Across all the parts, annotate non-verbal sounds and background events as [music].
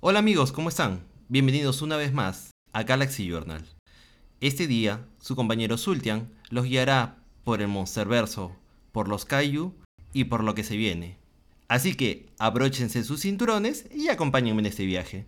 Hola amigos, ¿cómo están? Bienvenidos una vez más a Galaxy Journal. Este día, su compañero Sultian los guiará por el Monsterverso, por los Kaiju y por lo que se viene. Así que abróchense sus cinturones y acompáñenme en este viaje.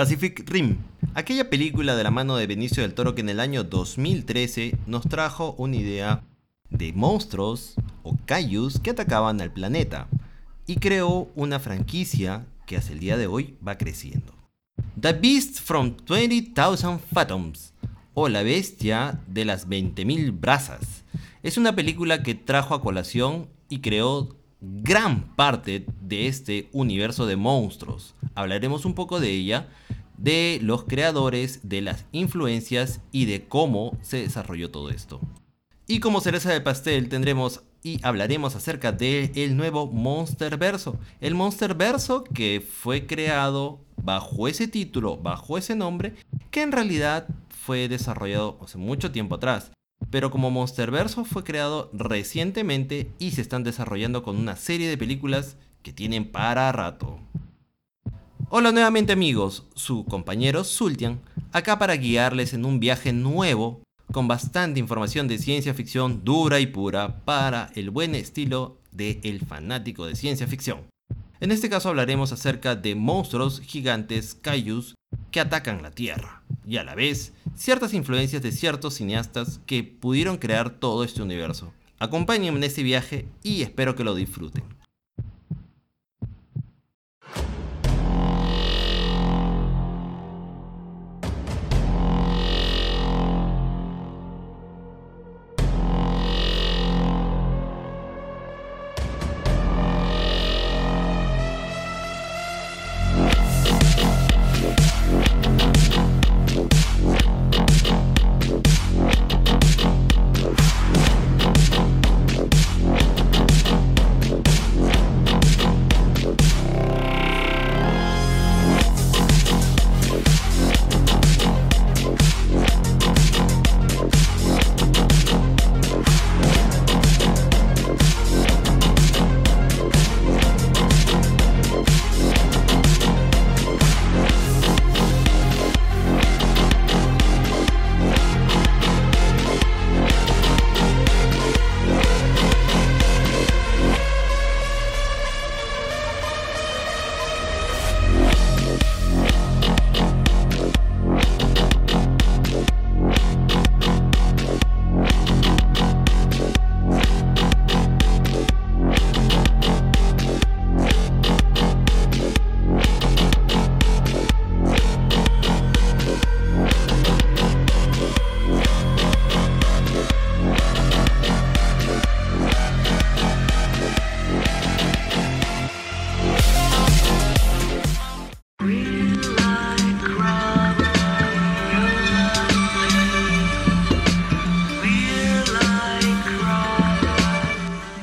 Pacific Rim, aquella película de la mano de Benicio del Toro que en el año 2013 nos trajo una idea de monstruos o kaijus que atacaban al planeta y creó una franquicia que hasta el día de hoy va creciendo. The Beast from 20,000 Fathoms o La Bestia de las 20.000 Brasas es una película que trajo a colación y creó gran parte de este universo de monstruos. Hablaremos un poco de ella, de los creadores, de las influencias y de cómo se desarrolló todo esto. Y como cereza de pastel tendremos y hablaremos acerca del el nuevo Monster Verso. El Monster Verso que fue creado bajo ese título, bajo ese nombre, que en realidad fue desarrollado hace mucho tiempo atrás. Pero como Monsterverso fue creado recientemente y se están desarrollando con una serie de películas que tienen para rato. Hola nuevamente amigos, su compañero Sultian, acá para guiarles en un viaje nuevo con bastante información de ciencia ficción dura y pura para el buen estilo de el fanático de ciencia ficción. En este caso hablaremos acerca de monstruos gigantes kaijus que atacan la Tierra, y a la vez ciertas influencias de ciertos cineastas que pudieron crear todo este universo. Acompáñenme en este viaje y espero que lo disfruten.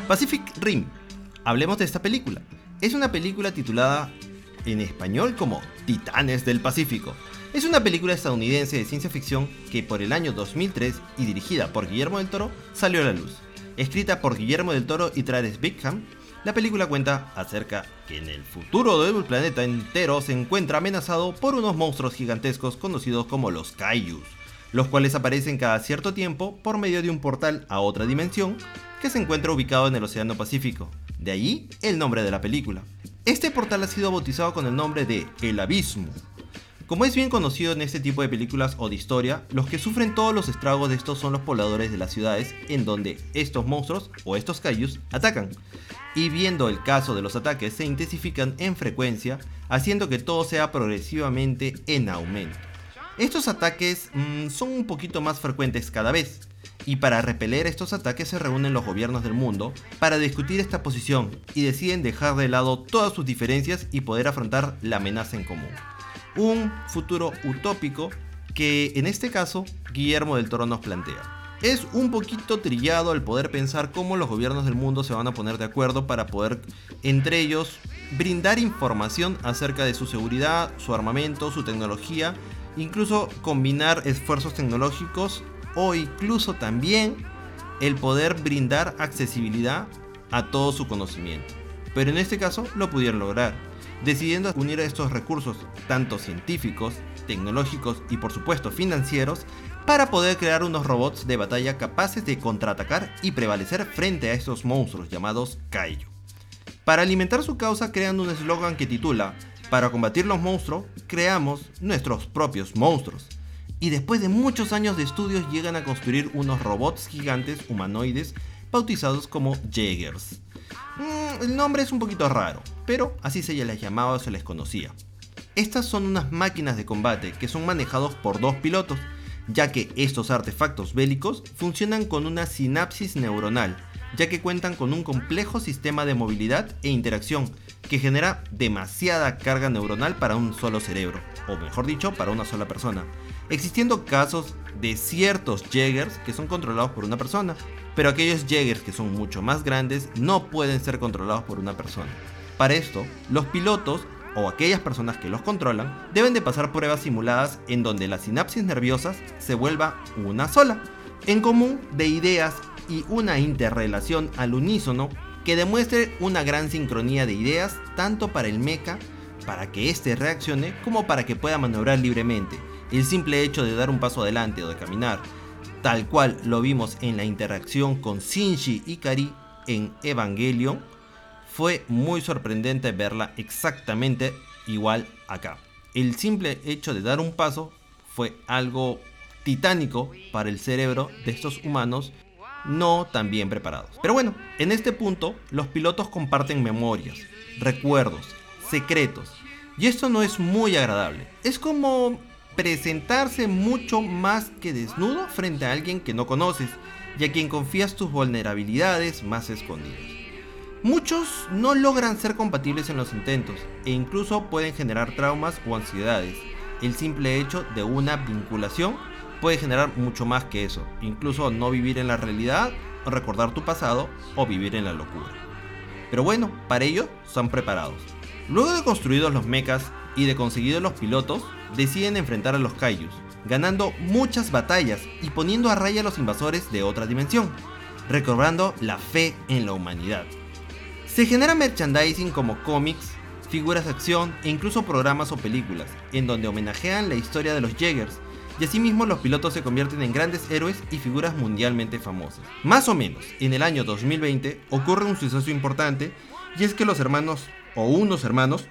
Pacific Rim. Hablemos de esta película. Es una película titulada en español como Titanes del Pacífico. Es una película estadounidense de ciencia ficción que por el año 2003 y dirigida por Guillermo del Toro salió a la luz. Escrita por Guillermo del Toro y Travis Bigham, la película cuenta acerca que en el futuro del planeta entero se encuentra amenazado por unos monstruos gigantescos conocidos como los Kaijus, los cuales aparecen cada cierto tiempo por medio de un portal a otra dimensión que se encuentra ubicado en el Océano Pacífico. De ahí el nombre de la película. Este portal ha sido bautizado con el nombre de El Abismo. Como es bien conocido en este tipo de películas o de historia, los que sufren todos los estragos de estos son los pobladores de las ciudades en donde estos monstruos o estos kaijus atacan. Y viendo el caso de los ataques se intensifican en frecuencia, haciendo que todo sea progresivamente en aumento. Estos ataques mmm, son un poquito más frecuentes cada vez, y para repeler estos ataques se reúnen los gobiernos del mundo para discutir esta posición y deciden dejar de lado todas sus diferencias y poder afrontar la amenaza en común. Un futuro utópico que en este caso Guillermo del Toro nos plantea. Es un poquito trillado el poder pensar cómo los gobiernos del mundo se van a poner de acuerdo para poder entre ellos brindar información acerca de su seguridad, su armamento, su tecnología, incluso combinar esfuerzos tecnológicos o incluso también el poder brindar accesibilidad a todo su conocimiento. Pero en este caso lo pudieron lograr, decidiendo unir estos recursos, tanto científicos, tecnológicos y por supuesto financieros, para poder crear unos robots de batalla capaces de contraatacar y prevalecer frente a estos monstruos llamados Kaiju. Para alimentar su causa crean un eslogan que titula Para combatir los monstruos, creamos nuestros propios monstruos. Y después de muchos años de estudios llegan a construir unos robots gigantes humanoides bautizados como Jaegers. Mm, el nombre es un poquito raro, pero así se les llamaba o se les conocía. Estas son unas máquinas de combate que son manejados por dos pilotos, ya que estos artefactos bélicos funcionan con una sinapsis neuronal, ya que cuentan con un complejo sistema de movilidad e interacción que genera demasiada carga neuronal para un solo cerebro, o mejor dicho, para una sola persona, existiendo casos de ciertos Jaegers que son controlados por una persona, pero aquellos Jaegers que son mucho más grandes no pueden ser controlados por una persona. Para esto, los pilotos o aquellas personas que los controlan deben de pasar pruebas simuladas en donde las sinapsis nerviosas se vuelva una sola, en común de ideas y una interrelación al unísono que demuestre una gran sincronía de ideas tanto para el mecha para que éste reaccione como para que pueda maniobrar libremente. El simple hecho de dar un paso adelante o de caminar, tal cual lo vimos en la interacción con Shinji y Kari en Evangelion, fue muy sorprendente verla exactamente igual acá. El simple hecho de dar un paso fue algo titánico para el cerebro de estos humanos no tan bien preparados. Pero bueno, en este punto los pilotos comparten memorias, recuerdos, secretos. Y esto no es muy agradable. Es como presentarse mucho más que desnudo frente a alguien que no conoces y a quien confías tus vulnerabilidades más escondidas. Muchos no logran ser compatibles en los intentos e incluso pueden generar traumas o ansiedades. El simple hecho de una vinculación puede generar mucho más que eso, incluso no vivir en la realidad, recordar tu pasado o vivir en la locura. Pero bueno, para ello son preparados. Luego de construidos los mechas y de conseguidos los pilotos, deciden enfrentar a los Kaijus, ganando muchas batallas y poniendo a raya a los invasores de otra dimensión, recobrando la fe en la humanidad. Se genera merchandising como cómics, figuras de acción e incluso programas o películas, en donde homenajean la historia de los Jaegers, y asimismo los pilotos se convierten en grandes héroes y figuras mundialmente famosas. Más o menos, en el año 2020 ocurre un suceso importante, y es que los hermanos, o unos hermanos,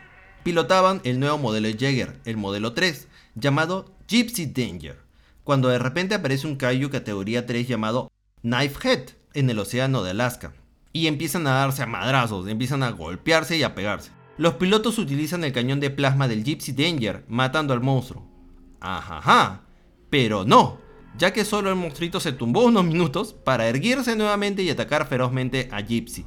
pilotaban el nuevo modelo Jaeger, el modelo 3, llamado Gypsy Danger, cuando de repente aparece un Kaiju categoría 3 llamado Knife Head en el océano de Alaska y empiezan a darse a madrazos, empiezan a golpearse y a pegarse. Los pilotos utilizan el cañón de plasma del Gypsy Danger, matando al monstruo. Ajaja, pero no, ya que solo el monstruito se tumbó unos minutos para erguirse nuevamente y atacar ferozmente a Gypsy,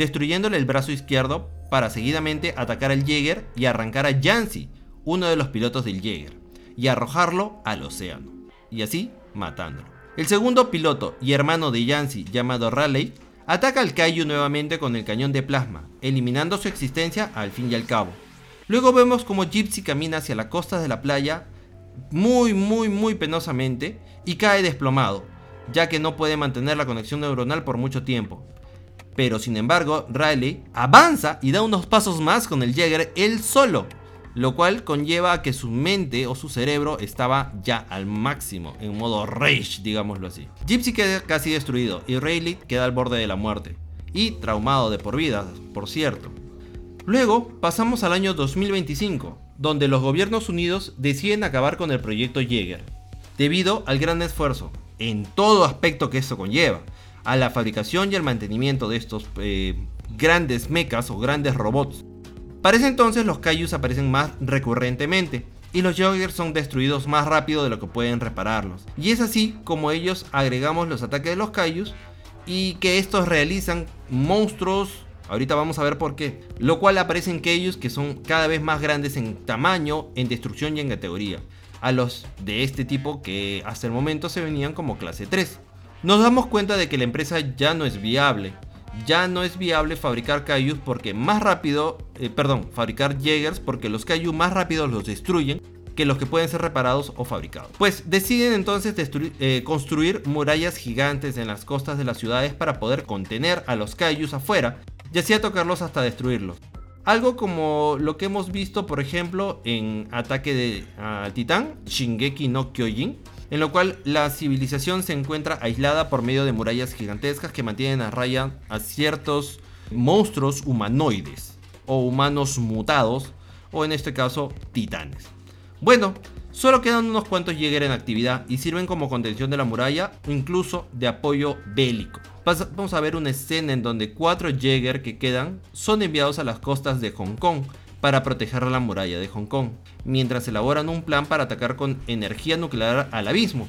destruyéndole el brazo izquierdo para seguidamente atacar al Jäger y arrancar a Yancy, uno de los pilotos del Jäger, y arrojarlo al océano, y así matándolo. El segundo piloto y hermano de Yancy, llamado Raleigh, Ataca al Kaiju nuevamente con el cañón de plasma, eliminando su existencia al fin y al cabo. Luego vemos como Gypsy camina hacia la costa de la playa muy muy muy penosamente y cae desplomado, ya que no puede mantener la conexión neuronal por mucho tiempo. Pero sin embargo, Riley avanza y da unos pasos más con el Jäger él solo, lo cual conlleva a que su mente o su cerebro estaba ya al máximo, en modo rage, digámoslo así. Gypsy queda casi destruido y Rayleigh queda al borde de la muerte, y traumado de por vida, por cierto. Luego pasamos al año 2025, donde los gobiernos unidos deciden acabar con el proyecto Jäger, debido al gran esfuerzo, en todo aspecto que esto conlleva, a la fabricación y al mantenimiento de estos eh, grandes mechas o grandes robots, para ese entonces los Kaijus aparecen más recurrentemente y los Joggers son destruidos más rápido de lo que pueden repararlos. Y es así como ellos agregamos los ataques de los Kaijus y que estos realizan monstruos Ahorita vamos a ver por qué. Lo cual aparecen Kaijus que son cada vez más grandes en tamaño, en destrucción y en categoría. A los de este tipo que hasta el momento se venían como clase 3. Nos damos cuenta de que la empresa ya no es viable. Ya no es viable fabricar Kaijus porque más rápido, eh, perdón, fabricar Jaegers porque los Kaiju más rápido los destruyen que los que pueden ser reparados o fabricados. Pues deciden entonces eh, construir murallas gigantes en las costas de las ciudades para poder contener a los Kaijus afuera y así tocarlos hasta destruirlos. Algo como lo que hemos visto, por ejemplo, en Ataque de, al Titán, Shingeki no Kyojin, en lo cual la civilización se encuentra aislada por medio de murallas gigantescas que mantienen a raya a ciertos monstruos humanoides o humanos mutados o en este caso titanes. Bueno, solo quedan unos cuantos Jäger en actividad y sirven como contención de la muralla o incluso de apoyo bélico. Vamos a ver una escena en donde cuatro Jäger que quedan son enviados a las costas de Hong Kong para proteger la muralla de Hong Kong, mientras elaboran un plan para atacar con energía nuclear al abismo,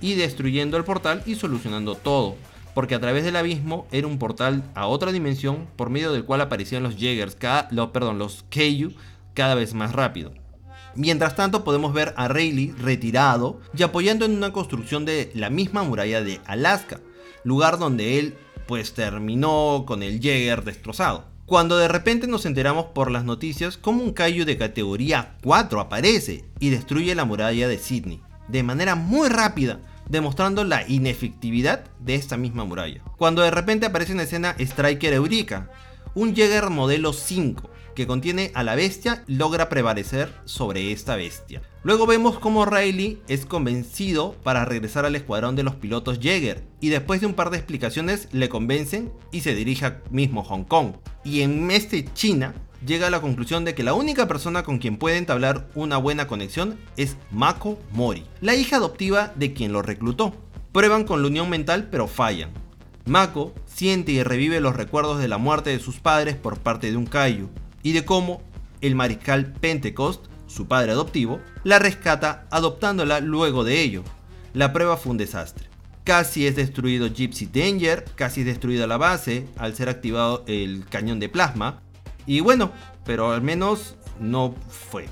y destruyendo el portal y solucionando todo, porque a través del abismo era un portal a otra dimensión por medio del cual aparecían los Jaegers, cada, perdón, los cada vez más rápido. Mientras tanto podemos ver a Rayleigh retirado y apoyando en una construcción de la misma muralla de Alaska, lugar donde él pues terminó con el Jaeger destrozado. Cuando de repente nos enteramos por las noticias como un Kaiju de categoría 4 aparece y destruye la muralla de Sydney, de manera muy rápida, demostrando la inefectividad de esta misma muralla. Cuando de repente aparece en escena Striker Eureka, un Jäger modelo 5, que contiene a la bestia logra prevalecer sobre esta bestia. Luego vemos como Riley es convencido para regresar al escuadrón de los pilotos Jäger y después de un par de explicaciones le convencen y se dirige a mismo Hong Kong. Y en este China llega a la conclusión de que la única persona con quien puede entablar una buena conexión es Mako Mori, la hija adoptiva de quien lo reclutó. Prueban con la unión mental pero fallan. Mako siente y revive los recuerdos de la muerte de sus padres por parte de un Kaiju, y de cómo el mariscal Pentecost, su padre adoptivo, la rescata adoptándola luego de ello. La prueba fue un desastre. Casi es destruido Gypsy Danger, casi es destruida la base al ser activado el cañón de plasma. Y bueno, pero al menos no fue.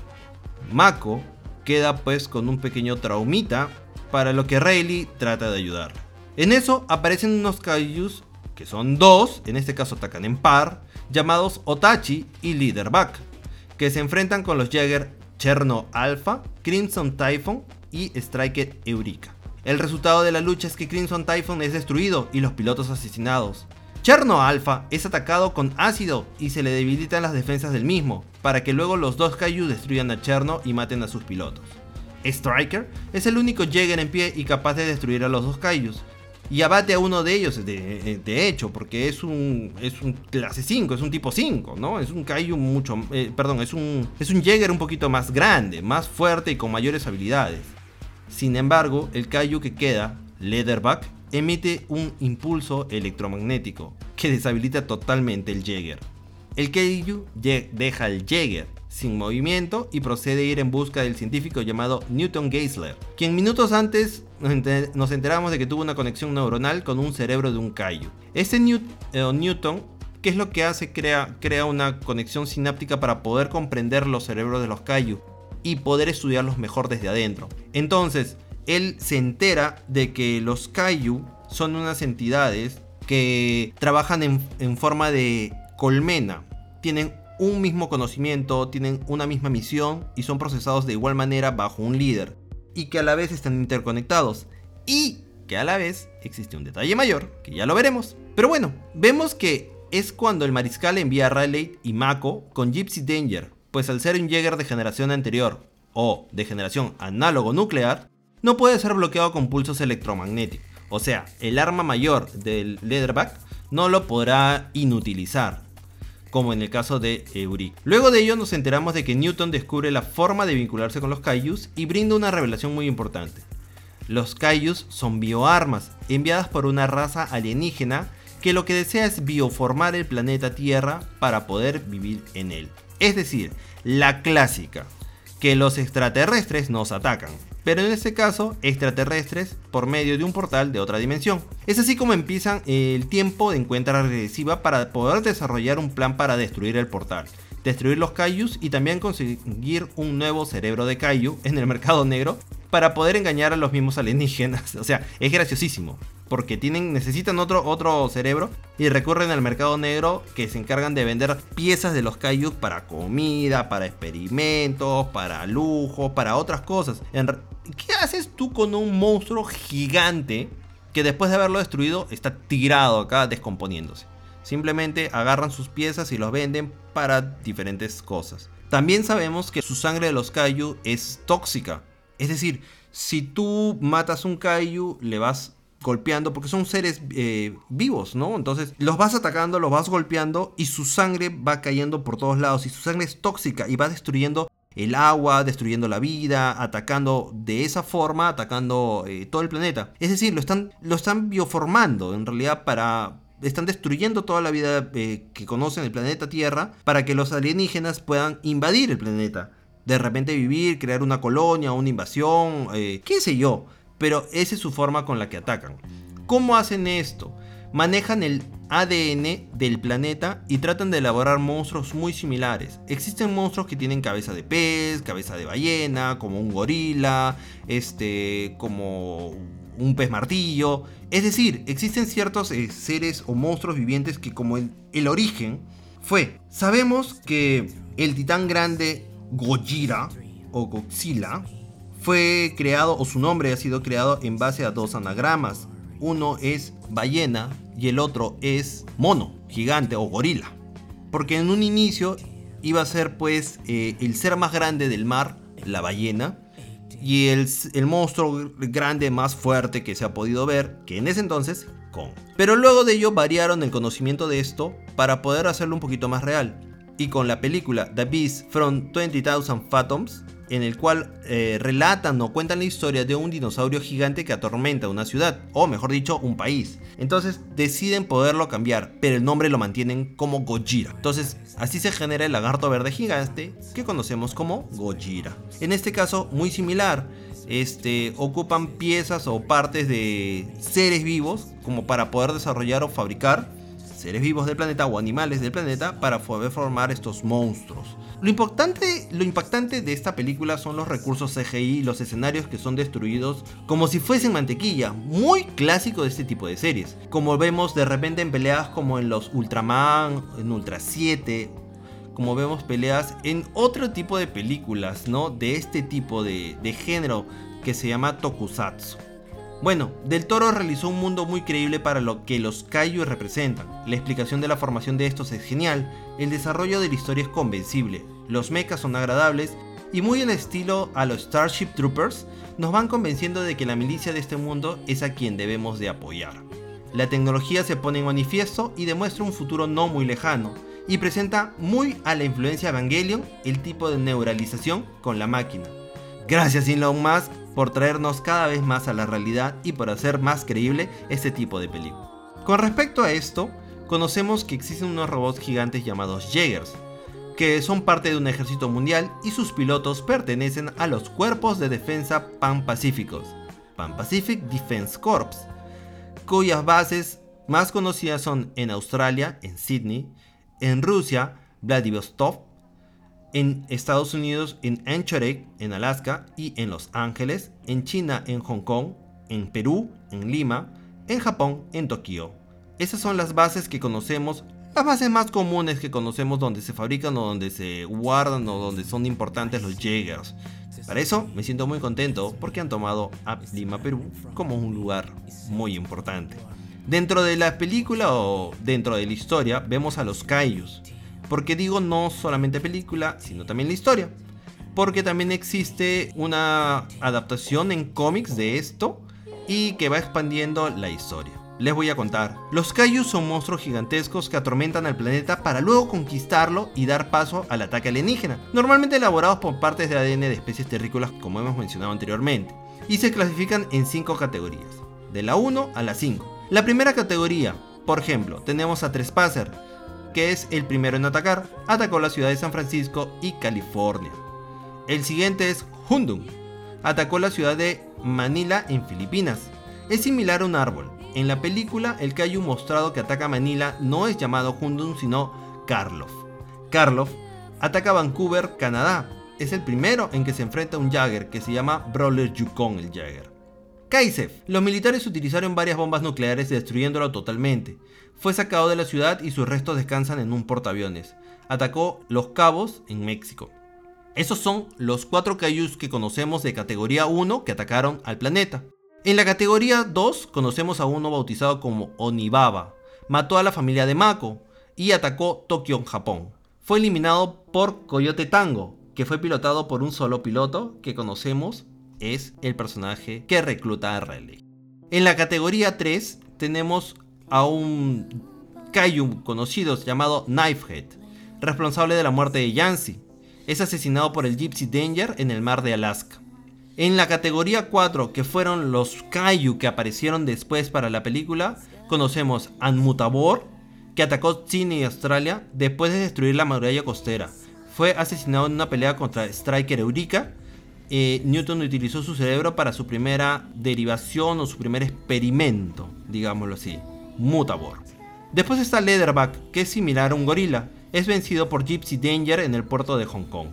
Mako queda pues con un pequeño traumita para lo que Rayleigh trata de ayudar. En eso aparecen unos kaijus, que son dos, en este caso atacan en par, llamados Otachi y Leaderback, que se enfrentan con los Jäger Cherno Alpha, Crimson Typhon y Striker Eureka. El resultado de la lucha es que Crimson Typhon es destruido y los pilotos asesinados. Cherno Alpha es atacado con ácido y se le debilitan las defensas del mismo, para que luego los dos Kaiju destruyan a Cherno y maten a sus pilotos. Striker es el único Jäger en pie y capaz de destruir a los dos Kaijus, y abate a uno de ellos, de, hecho, porque es un, es un clase 5, es un tipo 5, ¿no? Es un Kaiju mucho, eh, perdón, es un, es un Jäger un poquito más grande, más fuerte y con mayores habilidades. Sin embargo, el Kaiju que queda, Leatherback, emite un impulso electromagnético que deshabilita totalmente el Jäger. El Kaiju deja al Jäger sin movimiento y procede a ir en busca del científico llamado Newton Geisler, quien minutos antes nos enteramos de que tuvo una conexión neuronal con un cerebro de un Kaiju. Este eh, Newton, ¿qué es lo que hace? Crea, crea una conexión sináptica para poder comprender los cerebros de los Kaiju y poder estudiarlos mejor desde adentro. Entonces, él se entera de que los Kaiju son unas entidades que trabajan en, en forma de colmena. Tienen un mismo conocimiento, tienen una misma misión y son procesados de igual manera bajo un líder. Y que a la vez están interconectados. Y que a la vez existe un detalle mayor, que ya lo veremos. Pero bueno, vemos que es cuando el mariscal envía a Riley y Mako con Gypsy Danger, pues al ser un Jäger de generación anterior o de generación análogo nuclear, no puede ser bloqueado con pulsos electromagnéticos. O sea, el arma mayor del Leatherback no lo podrá inutilizar, como en el caso de Eury. Luego de ello nos enteramos de que Newton descubre la forma de vincularse con los Kaijus y brinda una revelación muy importante. Los Kaijus son bioarmas enviadas por una raza alienígena que lo que desea es bioformar el planeta Tierra para poder vivir en él. Es decir, la clásica, que los extraterrestres nos atacan, pero en este caso extraterrestres por medio de un portal de otra dimensión. Es así como empiezan el tiempo de encuentra regresiva para poder desarrollar un plan para destruir el portal, destruir los Kaijus y también conseguir un nuevo cerebro de Kaiju en el mercado negro para poder engañar a los mismos alienígenas. [laughs] O sea, es graciosísimo. Porque tienen, necesitan otro, otro cerebro y recurren al mercado negro que se encargan de vender piezas de los Kaiju para comida, para experimentos, para lujo, para otras cosas. ¿Qué haces tú con un monstruo gigante que después de haberlo destruido está tirado acá descomponiéndose? Simplemente agarran sus piezas y los venden para diferentes cosas. También sabemos que su sangre de los Kaiju es tóxica. Es decir, si tú matas un Kaiju, le vas golpeando, porque son seres eh, vivos, ¿no? Entonces los vas atacando, los vas golpeando y su sangre va cayendo por todos lados y su sangre es tóxica y va destruyendo el agua, destruyendo la vida, atacando de esa forma, atacando eh, todo el planeta. Es decir, lo están, lo están bioformando en realidad para, están destruyendo toda la vida eh, que conocen el planeta Tierra para que los alienígenas puedan invadir el planeta. De repente vivir, crear una colonia, una invasión, eh, qué sé yo. Pero esa es su forma con la que atacan. ¿Cómo hacen esto? Manejan el ADN del planeta y tratan de elaborar monstruos muy similares. Existen monstruos que tienen cabeza de pez, cabeza de ballena, como un gorila, este, como un pez martillo. Es decir, existen ciertos eh, seres o monstruos vivientes que como el, el origen fue. Sabemos que el titán grande Gojira o Godzilla fue creado o su nombre ha sido creado en base a dos anagramas. Uno es ballena y el otro es mono, gigante o gorila. Porque en un inicio iba a ser pues eh, el ser más grande del mar, la ballena, y el, monstruo grande más fuerte que se ha podido ver, que en ese entonces, Kong. Pero luego de ello variaron el conocimiento de esto para poder hacerlo un poquito más real. Y con la película The Beast from 20,000 Fathoms, en el cual eh, relatan o cuentan la historia de un dinosaurio gigante que atormenta una ciudad, o mejor dicho, un país. Entonces deciden poderlo cambiar, pero el nombre lo mantienen como Gojira. Entonces así se genera el lagarto verde gigante que conocemos como Gojira. En este caso, muy similar. Este, ocupan piezas o partes de seres vivos como para poder desarrollar o fabricar seres vivos del planeta o animales del planeta para poder formar estos monstruos. Lo importante, lo impactante de esta película son los recursos CGI y los escenarios que son destruidos como si fuesen mantequilla, muy clásico de este tipo de series. Como vemos de repente en peleas como en los Ultraman, en Ultra 7, como vemos peleas en otro tipo de películas, ¿no? De este tipo de, de género que se llama Tokusatsu. Bueno, Del Toro realizó un mundo muy creíble para lo que los Kaiju representan. La explicación de la formación de estos es genial, el desarrollo de la historia es convencible, los mechas son agradables y muy en estilo a los Starship Troopers, nos van convenciendo de que la milicia de este mundo es a quien debemos de apoyar. La tecnología se pone en manifiesto y demuestra un futuro no muy lejano, y presenta muy a la influencia Evangelion el tipo de neuralización con la máquina. Gracias Elon Musk por traernos cada vez más a la realidad y por hacer más creíble este tipo de película. Con respecto a esto, conocemos que existen unos robots gigantes llamados Jaegers, que son parte de un ejército mundial y sus pilotos pertenecen a los cuerpos de defensa pan-pacíficos, Pan-Pacific Defense Corps, cuyas bases más conocidas son en Australia, en Sydney, en Rusia, Vladivostok, en Estados Unidos en Anchorage, en Alaska y en Los Ángeles, en China en Hong Kong, en Perú en Lima, en Japón en Tokio. Esas son las bases que conocemos, las bases más comunes que conocemos donde se fabrican o donde se guardan o donde son importantes los Jaegers. Para eso me siento muy contento porque han tomado a Lima, Perú como un lugar muy importante. Dentro de la película o dentro de la historia vemos a los Kaijus, porque digo no solamente película, sino también la historia. Porque también existe una adaptación en cómics de esto y que va expandiendo la historia. Les voy a contar. Los Kaiju son monstruos gigantescos que atormentan al planeta para luego conquistarlo y dar paso al ataque alienígena, normalmente elaborados por partes de ADN de especies terrícolas como hemos mencionado anteriormente, y se clasifican en 5 categorías, de la 1 a la 5. La primera categoría, por ejemplo, tenemos a Trespasser, que es el primero en atacar, atacó la ciudad de San Francisco y California. El siguiente es Hundun, atacó la ciudad de Manila en Filipinas. Es similar a un árbol. En la película, el Kaiju mostrado que ataca Manila no es llamado Hundun sino Karloff. Karloff ataca Vancouver, Canadá. es el primero en que se enfrenta a un Jagger que se llama Brawler Yukon el Jagger. Kaisef. Los militares utilizaron varias bombas nucleares destruyéndolo totalmente. Fue sacado de la ciudad y sus restos descansan en un portaaviones. Atacó Los Cabos en México. Esos son los cuatro Kaijus que conocemos de categoría 1 que atacaron al planeta. En la categoría 2 conocemos a uno bautizado como Onibaba. Mató a la familia de Mako y atacó Tokio, Japón. Fue eliminado por Coyote Tango, que fue pilotado por un solo piloto que conocemos es el personaje que recluta a Raleigh. En la categoría 3 tenemos a un Kaiju conocido llamado Knifehead, responsable de la muerte de Yancy. Es asesinado por el Gypsy Danger en el mar de Alaska. En la categoría 4, que fueron los Kaiju que aparecieron después para la película, conocemos a Mutabor, que atacó China y Australia después de destruir la muralla costera. Fue asesinado en una pelea contra Striker Eureka. Eh, Newton utilizó su cerebro para su primera derivación o su primer experimento, digámoslo así, Mutabor. Después está Leatherback, que es similar a un gorila. Es vencido por Gypsy Danger en el puerto de Hong Kong.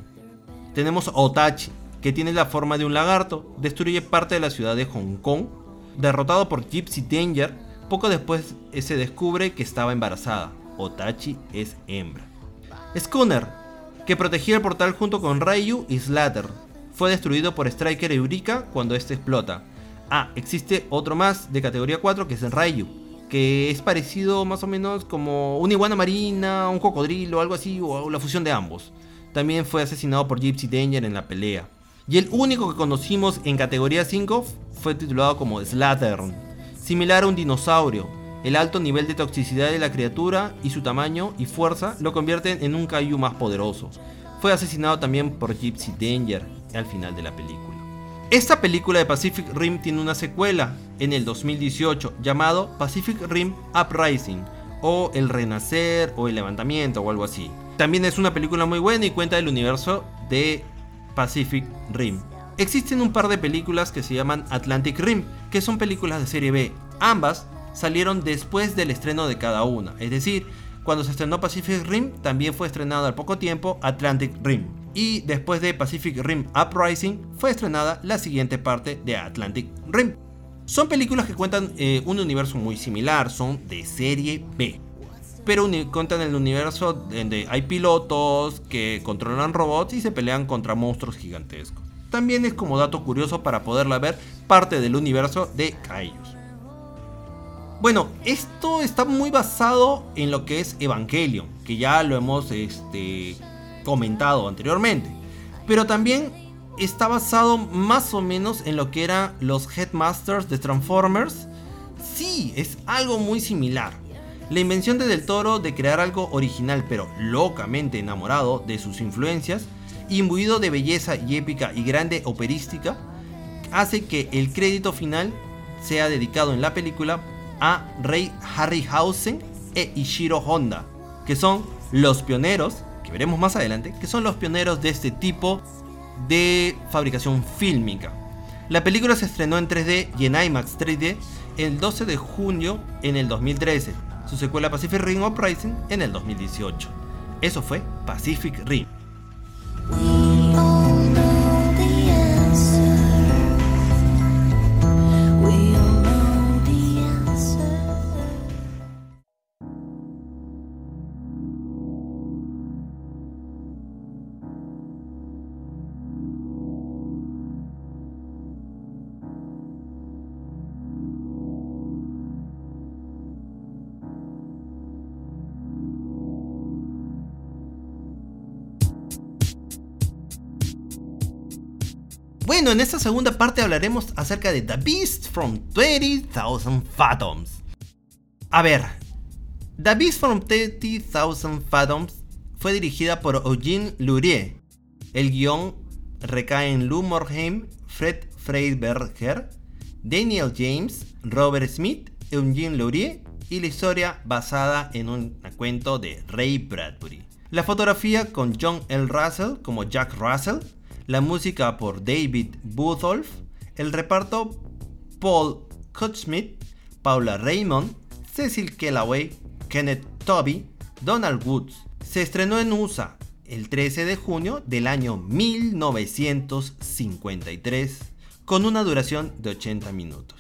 Tenemos Otachi, que tiene la forma de un lagarto, destruye parte de la ciudad de Hong Kong. Derrotado por Gypsy Danger, poco después se descubre que estaba embarazada. Otachi es hembra. Schooner, que protegía el portal junto con Ryu y Slater, fue destruido por Striker Eureka cuando este explota. Ah, existe otro más de categoría 4 que es el Ryu, que es parecido más o menos como una iguana marina, un cocodrilo, algo así, o la fusión de ambos. También fue asesinado por Gypsy Danger en la pelea. Y el único que conocimos en categoría 5 fue titulado como Slattern, similar a un dinosaurio. El alto nivel de toxicidad de la criatura y su tamaño y fuerza lo convierten en un Kaiju más poderoso. Fue asesinado también por Gypsy Danger al final de la película. Esta película de Pacific Rim tiene una secuela en el 2018 llamado Pacific Rim Uprising o El Renacer o El Levantamiento o algo así. También es una película muy buena y cuenta del universo de Pacific Rim. Existen un par de películas que se llaman Atlantic Rim, que son películas de serie B. Ambas salieron después del estreno de cada una, es decir, cuando se estrenó Pacific Rim, también fue estrenado al poco tiempo Atlantic Rim. Y después de Pacific Rim Uprising, fue estrenada la siguiente parte de Atlantic Rim. Son películas que cuentan eh, un universo muy similar, son de serie B pero cuentan el universo donde hay pilotos que controlan robots y se pelean contra monstruos gigantescos. También es como dato curioso para poderla ver parte del universo de Kaijus. Bueno, esto está muy basado en lo que es Evangelion, que ya lo hemos este, comentado anteriormente. Pero también está basado más o menos en lo que eran los Headmasters de Transformers. Sí, es algo muy similar. La invención de Del Toro de crear algo original pero locamente enamorado de sus influencias, imbuido de belleza y épica y grande operística, hace que el crédito final sea dedicado en la película a Ray Harryhausen e Ishiro Honda, que son los pioneros, que veremos más adelante, que son los pioneros de este tipo de fabricación fílmica. La película se estrenó en 3D y en IMAX 3D el 12 de junio en el 2013 su secuela Pacific Rim Uprising en el 2018. Eso fue Pacific Rim. Bueno, en esta segunda parte hablaremos acerca de The Beast from 20,000 Fathoms. A ver, The Beast from 20,000 Fathoms fue dirigida por Eugene Lurie. El guion recae en Lou Morheim, Fred Freiberger, Daniel James, Robert Smith, Eugene Lurie y la historia basada en un cuento de Ray Bradbury. La fotografía con John L. Russell como Jack Russell, la música por David Budolf, el reparto Paul Kutzschmidt, Paula Raymond, Cecil Kellaway, Kenneth Toby, Donald Woods. Se estrenó en USA el 13 de junio del año 1953, con una duración de 80 minutos.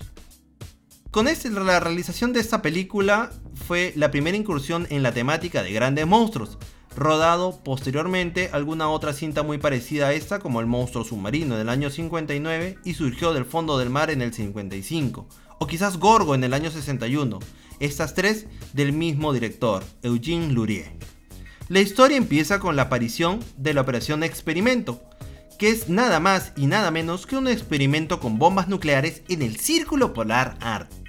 Con este, la realización de esta película fue la primera incursión en la temática de grandes monstruos, rodado posteriormente alguna otra cinta muy parecida a esta como El monstruo submarino del año 59 y surgió del fondo del mar en el 55, o quizás Gorgo en el año 61, estas tres del mismo director, Eugene Lurie. La historia empieza con la aparición de la Operación Experimento, que es nada más y nada menos que un experimento con bombas nucleares en el Círculo Polar Ártico.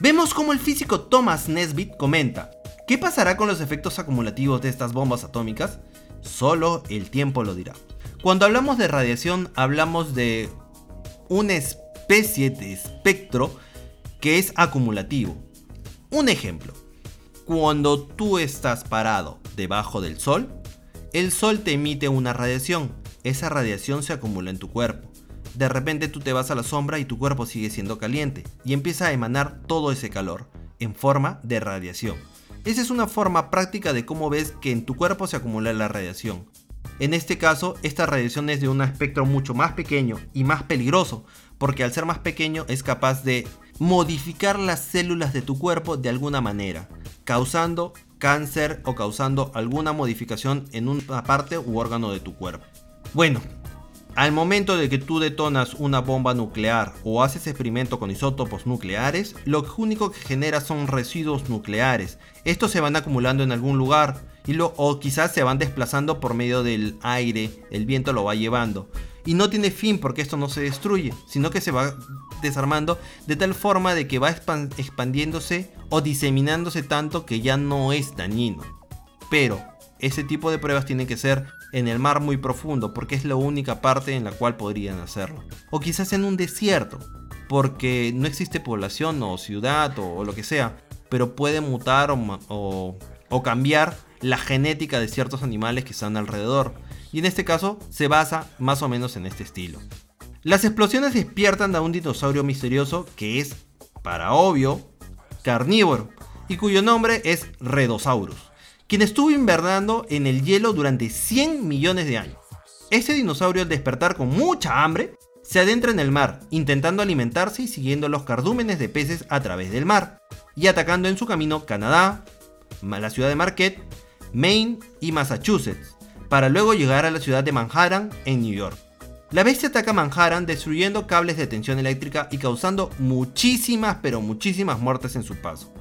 Vemos como el físico Thomas Nesbitt comenta, ¿qué pasará con los efectos acumulativos de estas bombas atómicas? Solo el tiempo lo dirá. Cuando hablamos de radiación hablamos de una especie de espectro que es acumulativo. Un ejemplo, cuando tú estás parado debajo del sol, el sol te emite una radiación, esa radiación se acumula en tu cuerpo. De repente tú te vas a la sombra y tu cuerpo sigue siendo caliente y empieza a emanar todo ese calor en forma de radiación. Esa es una forma práctica de cómo ves que en tu cuerpo se acumula la radiación. En este caso, esta radiación es de un espectro mucho más pequeño y más peligroso, porque al ser más pequeño es capaz de modificar las células de tu cuerpo de alguna manera, causando cáncer o causando alguna modificación en una parte u órgano de tu cuerpo. Bueno, al momento de que tú detonas una bomba nuclear o haces experimento con isótopos nucleares, lo único que genera son residuos nucleares. Estos se van acumulando en algún lugar y lo, o quizás se van desplazando por medio del aire, el viento lo va llevando. Y no tiene fin porque esto no se destruye, sino que se va desarmando de tal forma de que va expandiéndose o diseminándose tanto que ya no es dañino. Pero ese tipo de pruebas tienen que ser en el mar muy profundo, porque es la única parte en la cual podrían hacerlo. O quizás en un desierto, porque no existe población o ciudad o, lo que sea, pero puede mutar o, o cambiar la genética de ciertos animales que están alrededor. Y en este caso se basa más o menos en este estilo. Las explosiones despiertan a un dinosaurio misterioso que es, para obvio, carnívoro y cuyo nombre es Redosaurus quien estuvo invernando en el hielo durante 100 millones de años. Este dinosaurio al despertar con mucha hambre, se adentra en el mar, intentando alimentarse y siguiendo los cardúmenes de peces a través del mar, y atacando en su camino Canadá, la ciudad de Marquette, Maine y Massachusetts, para luego llegar a la ciudad de Manhattan en New York. La bestia ataca Manhattan destruyendo cables de tensión eléctrica y causando muchísimas pero muchísimas muertes en su paso.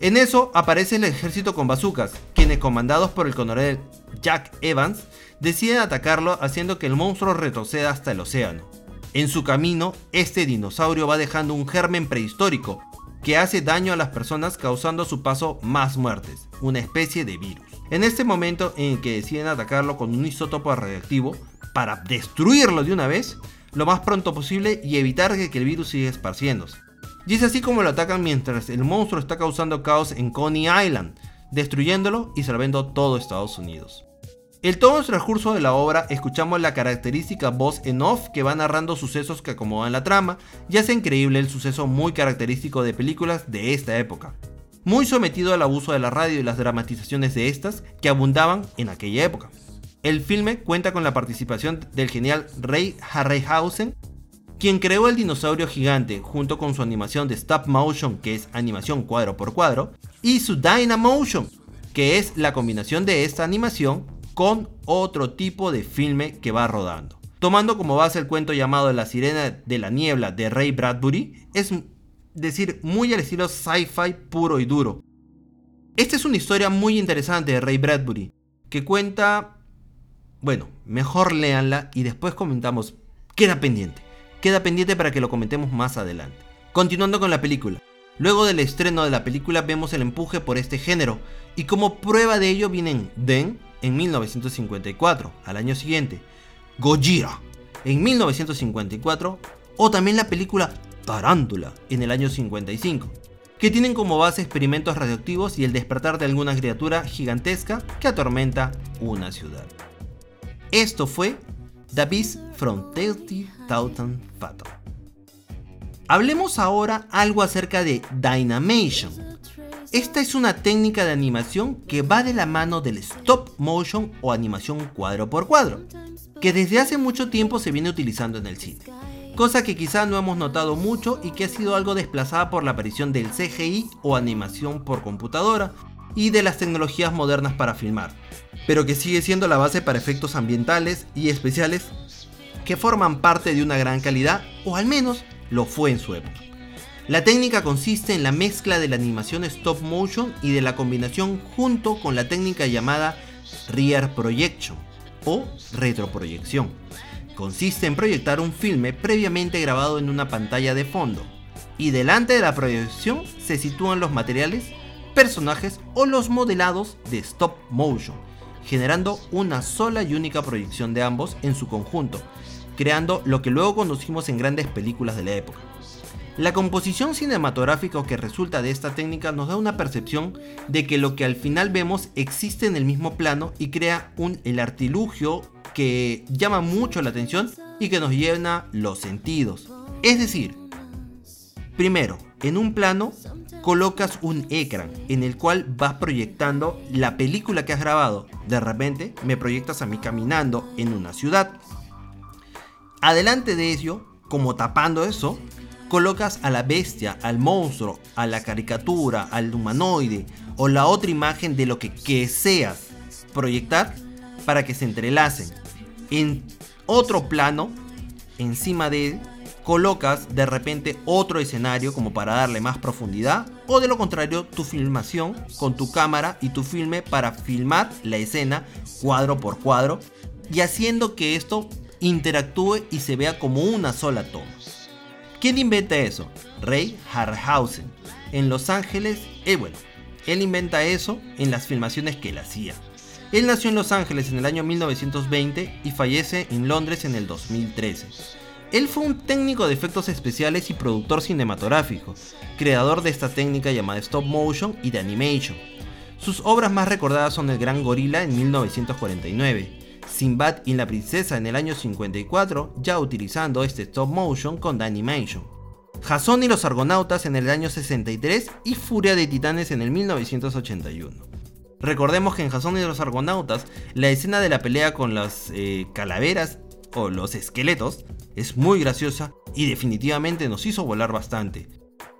En eso aparece el ejército con bazucas, quienes comandados por el coronel Jack Evans deciden atacarlo haciendo que el monstruo retroceda hasta el océano. En su camino, este dinosaurio va dejando un germen prehistórico que hace daño a las personas causando a su paso más muertes, una especie de virus. En este momento en que deciden atacarlo con un isótopo radiactivo para destruirlo de una vez, lo más pronto posible y evitar que el virus siga esparciéndose. Y es así como lo atacan mientras el monstruo está causando caos en Coney Island, destruyéndolo y salvando todo Estados Unidos. En todo el transcurso de la obra escuchamos la característica voz en off que va narrando sucesos que acomodan la trama y hace increíble el suceso muy característico de películas de esta época. Muy sometido al abuso de la radio y las dramatizaciones de estas que abundaban en aquella época. El filme cuenta con la participación del genial Ray Harryhausen quien creó el dinosaurio gigante junto con su animación de stop motion, que es animación cuadro por cuadro, y su Dynamotion, que es la combinación de esta animación con otro tipo de filme que va rodando. Tomando como base el cuento llamado La sirena de la niebla de Ray Bradbury, es decir, muy al estilo sci-fi puro y duro. Esta es una historia muy interesante de Ray Bradbury, que cuenta, bueno, mejor léanla y después comentamos, queda pendiente queda pendiente para que lo comentemos más adelante. Continuando con la película. Luego del estreno de la película vemos el empuje por este género, y como prueba de ello vienen Den en 1954, al año siguiente, Gojira en 1954, o también la película Tarántula en el año 55, que tienen como base experimentos radioactivos y el despertar de alguna criatura gigantesca que atormenta una ciudad. Esto fue The Beast from 30,000 Hablemos ahora algo acerca de Dynamation. Esta es una técnica de animación que va de la mano del stop motion o animación cuadro por cuadro, que desde hace mucho tiempo se viene utilizando en el cine. Cosa que quizá no hemos notado mucho y que ha sido algo desplazada por la aparición del CGI o animación por computadora y de las tecnologías modernas para filmar, pero que sigue siendo la base para efectos ambientales y especiales que forman parte de una gran calidad, o al menos lo fue en su época. La técnica consiste en la mezcla de la animación stop motion y de la combinación junto con la técnica llamada rear projection o retroproyección. Consiste en proyectar un filme previamente grabado en una pantalla de fondo y delante de la proyección se sitúan los materiales, personajes o los modelados de stop motion, generando una sola y única proyección de ambos en su conjunto, creando lo que luego conocimos en grandes películas de la época. La composición cinematográfica que resulta de esta técnica nos da una percepción de que lo que al final vemos existe en el mismo plano y crea un el artilugio que llama mucho la atención y que nos llena los sentidos. Es decir, primero, en un plano colocas un ecran en el cual vas proyectando la película que has grabado. De repente me proyectas a mí caminando en una ciudad. Adelante de ello, como tapando eso, colocas a la bestia, al monstruo, a la caricatura, al humanoide o la otra imagen de lo que, que seas proyectar para que se entrelacen. En otro plano, encima de él, colocas de repente otro escenario como para darle más profundidad o de lo contrario tu filmación con tu cámara y tu filme para filmar la escena cuadro por cuadro y haciendo que esto interactúe y se vea como una sola toma. ¿Quién inventa eso? Ray Harryhausen. En Los Ángeles, eh, él inventa eso en las filmaciones que él hacía. Él nació en Los Ángeles en el año 1920 y fallece en Londres en el 2013. Él fue un técnico de efectos especiales y productor cinematográfico, creador de esta técnica llamada stop motion y de animation. Sus obras más recordadas son El Gran Gorila en 1949, Sinbad y la princesa en el año 54, ya utilizando este stop motion con The Animation. Jason y los Argonautas en el año 63 y Furia de Titanes en el 1981. Recordemos que en Jason y los Argonautas, la escena de la pelea con las eh, calaveras o los esqueletos es muy graciosa y definitivamente nos hizo volar bastante.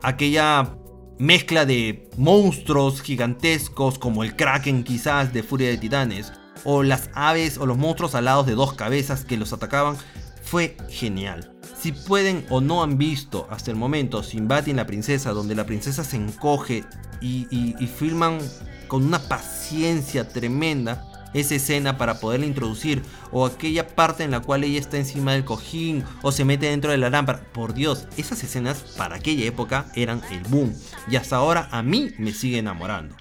Aquella mezcla de monstruos gigantescos como el Kraken quizás de Furia de Titanes, o las aves o los monstruos alados de dos cabezas que los atacaban, fue genial. Si pueden o no han visto hasta el momento Sinbad y la princesa, donde la princesa se encoge y, y filman con una paciencia tremenda esa escena para poderla introducir, o aquella parte en la cual ella está encima del cojín o se mete dentro de la lámpara. Por Dios, esas escenas para aquella época eran el boom, y hasta ahora a mí me sigue enamorando.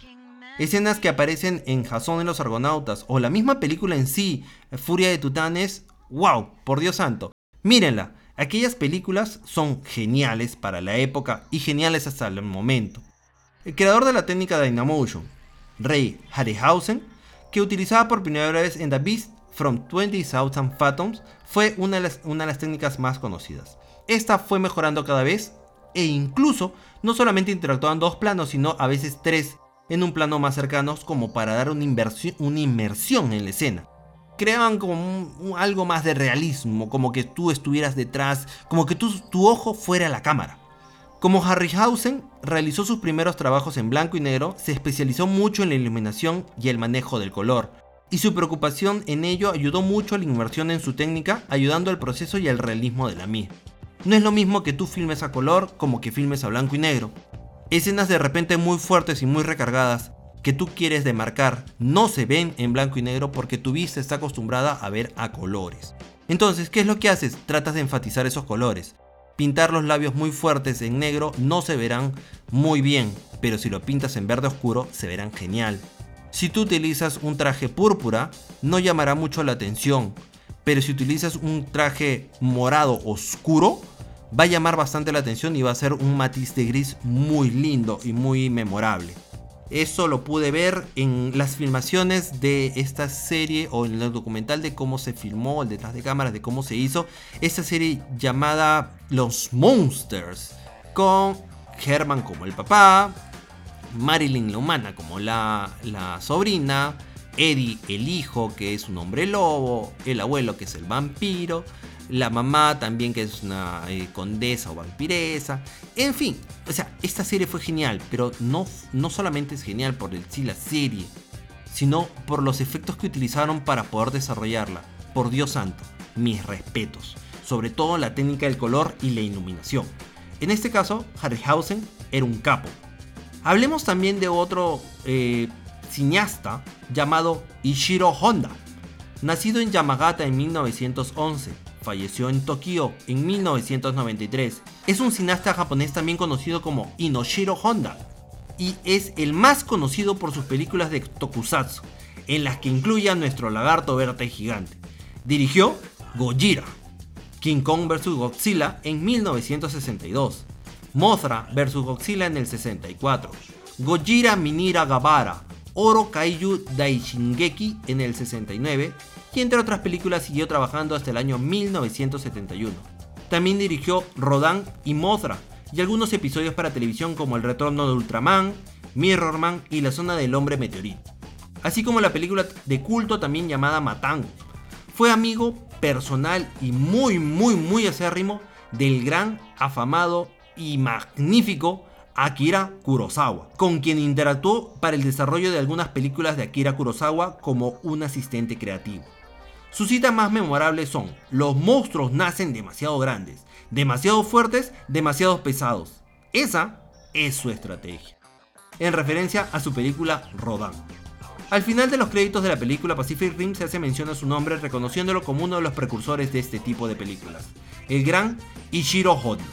Escenas que aparecen en Jason de los Argonautas o la misma película en sí, Furia de Titanes, wow, por Dios santo. Mírenla, aquellas películas son geniales para la época y geniales hasta el momento. El creador de la técnica de Dynamotion, Ray Harryhausen, que utilizaba por primera vez en The Beast from 20,000 Fathoms, fue una de, las, técnicas más conocidas. Esta fue mejorando cada vez e incluso no solamente interactuaban dos planos, sino a veces tres en un plano más cercano como para dar una, una inmersión en la escena. Creaban como algo más de realismo, como que tú estuvieras detrás, como que tu, tu ojo fuera la cámara. Como Harryhausen realizó sus primeros trabajos en blanco y negro, se especializó mucho en la iluminación y el manejo del color, y su preocupación en ello ayudó mucho a la inmersión en su técnica, ayudando al proceso y al realismo de la misma. No es lo mismo que tú filmes a color como que filmes a blanco y negro. Escenas de repente muy fuertes y muy recargadas que tú quieres demarcar no se ven en blanco y negro porque tu vista está acostumbrada a ver a colores. Entonces, ¿qué es lo que haces? Tratas de enfatizar esos colores. Pintar los labios muy fuertes en negro no se verán muy bien, pero si lo pintas en verde oscuro se verán genial. Si tú utilizas un traje púrpura, no llamará mucho la atención, pero si utilizas un traje morado oscuro, va a llamar bastante la atención y va a ser un matiz de gris muy lindo y muy memorable. Eso lo pude ver en las filmaciones de esta serie o en el documental de cómo se filmó, el detrás de cámaras de cómo se hizo esta serie llamada Los Monsters con Herman como el papá, Marilyn la humana como la, la sobrina, Eddie el hijo que es un hombre lobo, el abuelo que es el vampiro, la mamá también que es una eh, condesa o vampiresa, en fin, o sea, esta serie fue genial, pero no, no solamente es genial por el sí la serie, sino por los efectos que utilizaron para poder desarrollarla. Por Dios santo, mis respetos, sobre todo la técnica del color y la iluminación. En este caso, Harryhausen era un capo. Hablemos también de otro eh, cineasta llamado Ishiro Honda. Nacido en Yamagata en 1911, falleció en Tokio en 1993. Es un cineasta japonés también conocido como Inoshiro Honda y es el más conocido por sus películas de tokusatsu, en las que incluye a nuestro lagarto verde gigante. Dirigió Gojira, King Kong vs. Godzilla en 1962, Mothra vs. Godzilla en el 64, Gojira Minira Gabara, Oro Kaiju Daishingeki en el 69 y entre otras películas siguió trabajando hasta el año 1971. También dirigió Rodan y Mothra y algunos episodios para televisión como El Retorno de Ultraman, Mirrorman y La Zona del Hombre Meteorito. Así como la película de culto también llamada Matango. Fue amigo personal y muy muy muy acérrimo del gran, afamado y magnífico Akira Kurosawa, con quien interactuó para el desarrollo de algunas películas de Akira Kurosawa como un asistente creativo. Sus citas más memorables son, los monstruos nacen demasiado grandes, demasiado fuertes, demasiado pesados. Esa es su estrategia. En referencia a su película Rodan. Al final de los créditos de la película Pacific Rim se hace mención a su nombre reconociéndolo como uno de los precursores de este tipo de películas, el gran Ishiro Honda.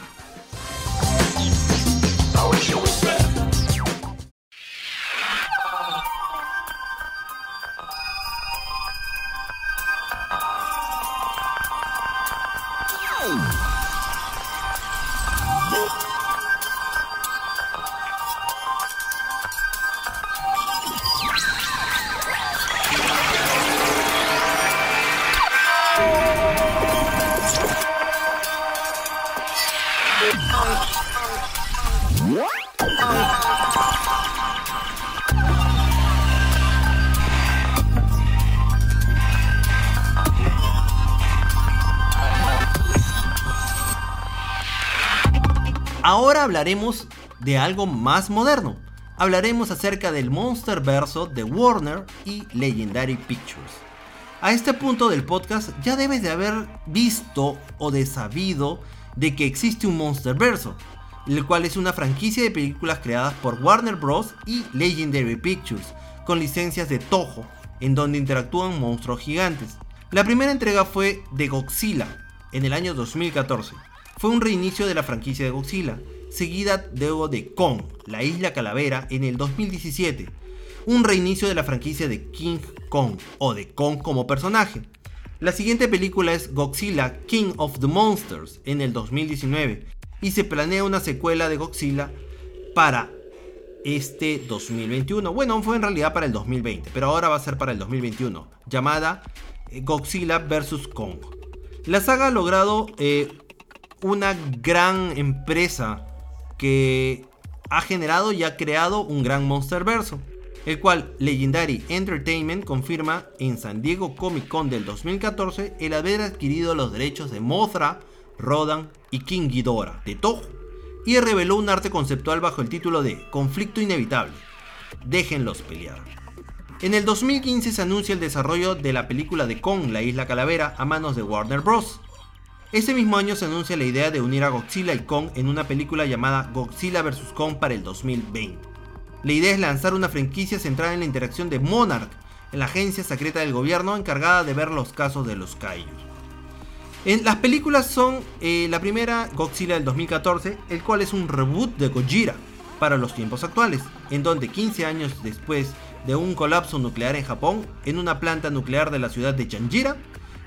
Hablaremos de algo más moderno. Hablaremos acerca del Monster Verso de Warner y Legendary Pictures. A este punto del podcast ya debes de haber visto o de sabido de que existe un Monster Verso, el cual es una franquicia de películas creadas por Warner Bros. y Legendary Pictures, con licencias de Toho, en donde interactúan monstruos gigantes. La primera entrega fue de Godzilla, en el año 2014 fue un reinicio de la franquicia de Godzilla, seguida luego de Kong, la isla calavera, en el 2017. Un reinicio de la franquicia de King Kong, o de Kong como personaje. La siguiente película es Godzilla King of the Monsters, en el 2019, y se planea una secuela de Godzilla para este 2021. Bueno, fue en realidad para el 2020, pero ahora va a ser para el 2021, llamada eh, Godzilla vs. Kong. La saga ha logrado eh, una gran empresa que ha generado y ha creado un gran monster verso, el cual Legendary Entertainment confirma en San Diego Comic Con del 2014 el haber adquirido los derechos de Mothra, Rodan y King Ghidorah de Toho y reveló un arte conceptual bajo el título de Conflicto Inevitable. Déjenlos pelear. En el 2015 se anuncia el desarrollo de la película de Kong, la isla calavera, a manos de Warner Bros. Ese mismo año se anuncia la idea de unir a Godzilla y Kong en una película llamada Godzilla vs. Kong para el 2020. La idea es lanzar una franquicia centrada en la interacción de Monarch, la agencia secreta del gobierno encargada de ver los casos de los Kaijus. En, las películas son eh, la primera, Godzilla del 2014, el cual es un reboot de Gojira para los tiempos actuales, en donde 15 años después de un colapso nuclear en Japón, en una planta nuclear de la ciudad de Chanjira,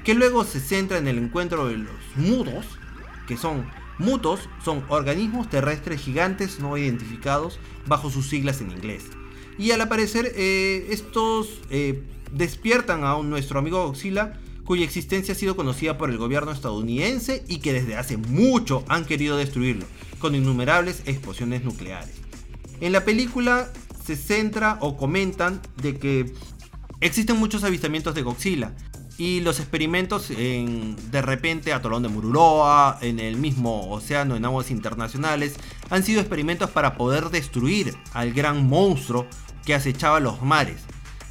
que luego se centra en el encuentro de los mudos, que son mutos, son organismos terrestres gigantes no identificados bajo sus siglas en inglés. Y al aparecer eh, estos eh, despiertan a nuestro amigo Godzilla, cuya existencia ha sido conocida por el gobierno estadounidense y que desde hace mucho han querido destruirlo, con innumerables explosiones nucleares. En la película se centra o comentan de que existen muchos avistamientos de Godzilla y los experimentos en de repente Atolón de Mururoa, en el mismo océano en aguas internacionales, han sido experimentos para poder destruir al gran monstruo que acechaba los mares.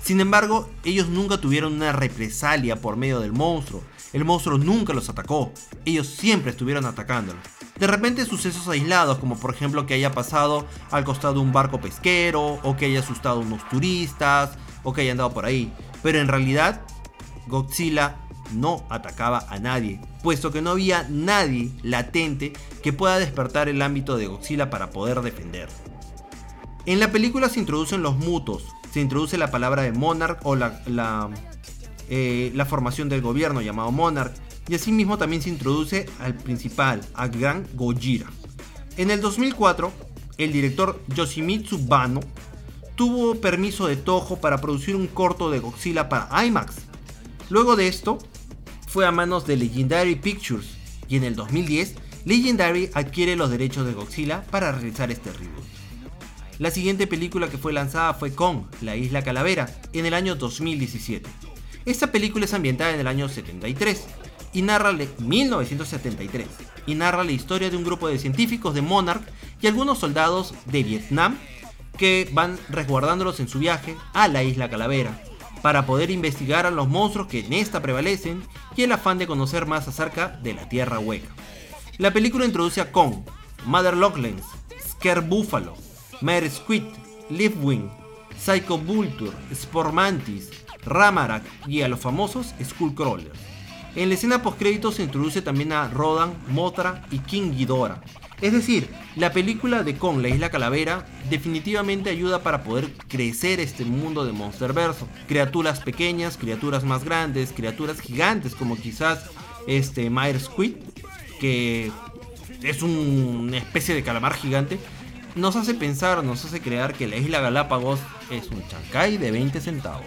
Sin embargo, ellos nunca tuvieron una represalia por medio del monstruo. El monstruo nunca los atacó, ellos siempre estuvieron atacándolos. De repente sucesos aislados, como por ejemplo que haya pasado al costado de un barco pesquero, o que haya asustado a unos turistas, o que haya andado por ahí. Pero en realidad Godzilla no atacaba a nadie, puesto que no había nadie latente que pueda despertar el ámbito de Godzilla para poder defender. En la película se introducen los mutos, se introduce la palabra de Monarch o la, la, eh, formación del gobierno llamado Monarch, y asimismo también se introduce al principal, a Gran Gojira. En el 2004, el director Yoshimitsu Bano tuvo permiso de Toho para producir un corto de Godzilla para IMAX, Luego de esto, fue a manos de Legendary Pictures y en el 2010, Legendary adquiere los derechos de Godzilla para realizar este reboot. La siguiente película que fue lanzada fue Kong, la isla calavera, en el año 2017. Esta película es ambientada en el año 73 y narra 1973 y narra la historia de un grupo de científicos de Monarch y algunos soldados de Vietnam que van resguardándolos en su viaje a la isla Calavera, para poder investigar a los monstruos que en esta prevalecen y el afán de conocer más acerca de la Tierra Hueca. La película introduce a Kong, Mother Locklens, Scare Buffalo, Mare Squid, Leafwing, Psycho Vulture, Spormantis, Ramarak y a los famosos Skullcrawlers. En la escena post se introduce también a Rodan, Mothra y King Ghidorah, es decir, la película de Kong, la isla calavera, definitivamente ayuda para poder crecer este mundo de Monsterverso. Criaturas pequeñas, criaturas más grandes, criaturas gigantes como quizás este Myers Squid, que es una especie de calamar gigante, nos hace pensar, nos hace crear que la isla Galápagos es un chancay de 20 centavos.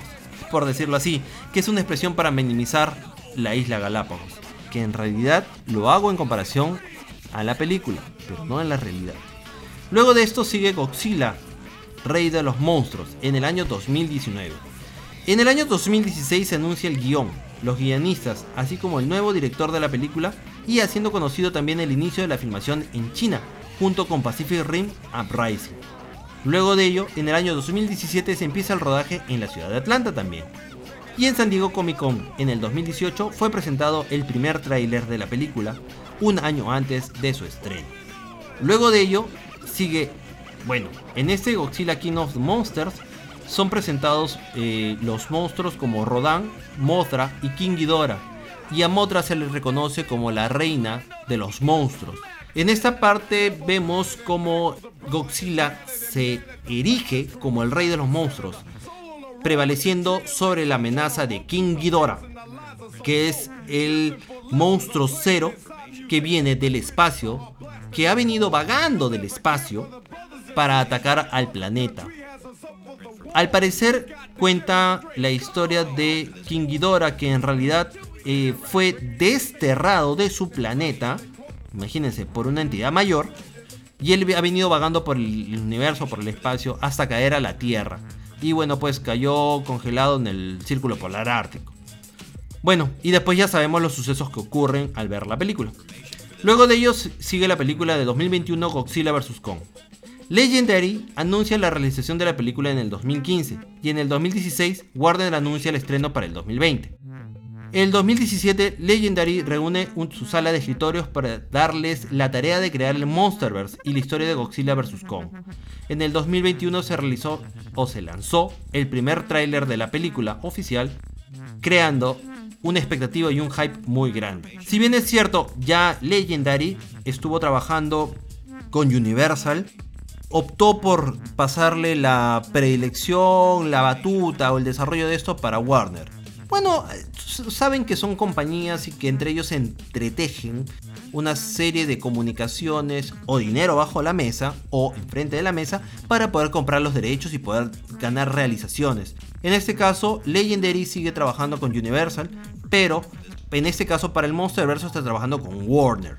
Por decirlo así, que es una expresión para minimizar la isla Galápagos, que en realidad lo hago en comparación a la película, pero no en la realidad. Luego de esto sigue Godzilla, Rey de los Monstruos, en el año 2019. En el año 2016 se anuncia el guion, los guionistas, así como el nuevo director de la película y haciendo conocido también el inicio de la filmación en China, junto con Pacific Rim Uprising. Luego de ello, en el año 2017 se empieza el rodaje en la ciudad de Atlanta también. Y en San Diego Comic Con, en el 2018, fue presentado el primer tráiler de la película, un año antes de su estreno. Luego de ello, sigue, bueno, en este Godzilla King of Monsters son presentados eh, los monstruos como Rodan, Mothra y King Ghidorah, y a Mothra se le reconoce como la reina de los monstruos. En esta parte vemos como Godzilla se erige como el rey de los monstruos, prevaleciendo sobre la amenaza de King Ghidorah, que es el monstruo cero que viene del espacio, que ha venido vagando del espacio para atacar al planeta. Al parecer cuenta la historia de King que en realidad eh, fue desterrado de su planeta, imagínense, por una entidad mayor, y él ha venido vagando por el universo, por el espacio, hasta caer a la Tierra. Y bueno, pues cayó congelado en el círculo polar ártico. Bueno, y después ya sabemos los sucesos que ocurren al ver la película. Luego de ellos sigue la película de 2021 Godzilla vs. Kong. Legendary anuncia la realización de la película en el 2015 y en el 2016 Warner anuncia el estreno para el 2020. En el 2017 Legendary reúne su sala de escritorios para darles la tarea de crear el Monsterverse y la historia de Godzilla vs. Kong. En el 2021 se realizó o se lanzó el primer tráiler de la película oficial, creando una expectativa y un hype muy grande. Si bien es cierto, ya Legendary estuvo trabajando con Universal, optó por pasarle la predilección, la batuta o el desarrollo de esto para Warner. Bueno, saben que son compañías y que entre ellos entretejen una serie de comunicaciones o dinero bajo la mesa o enfrente de la mesa para poder comprar los derechos y poder ganar realizaciones. En este caso, Legendary sigue trabajando con Universal, pero en este caso para el Monsterverse está trabajando con Warner.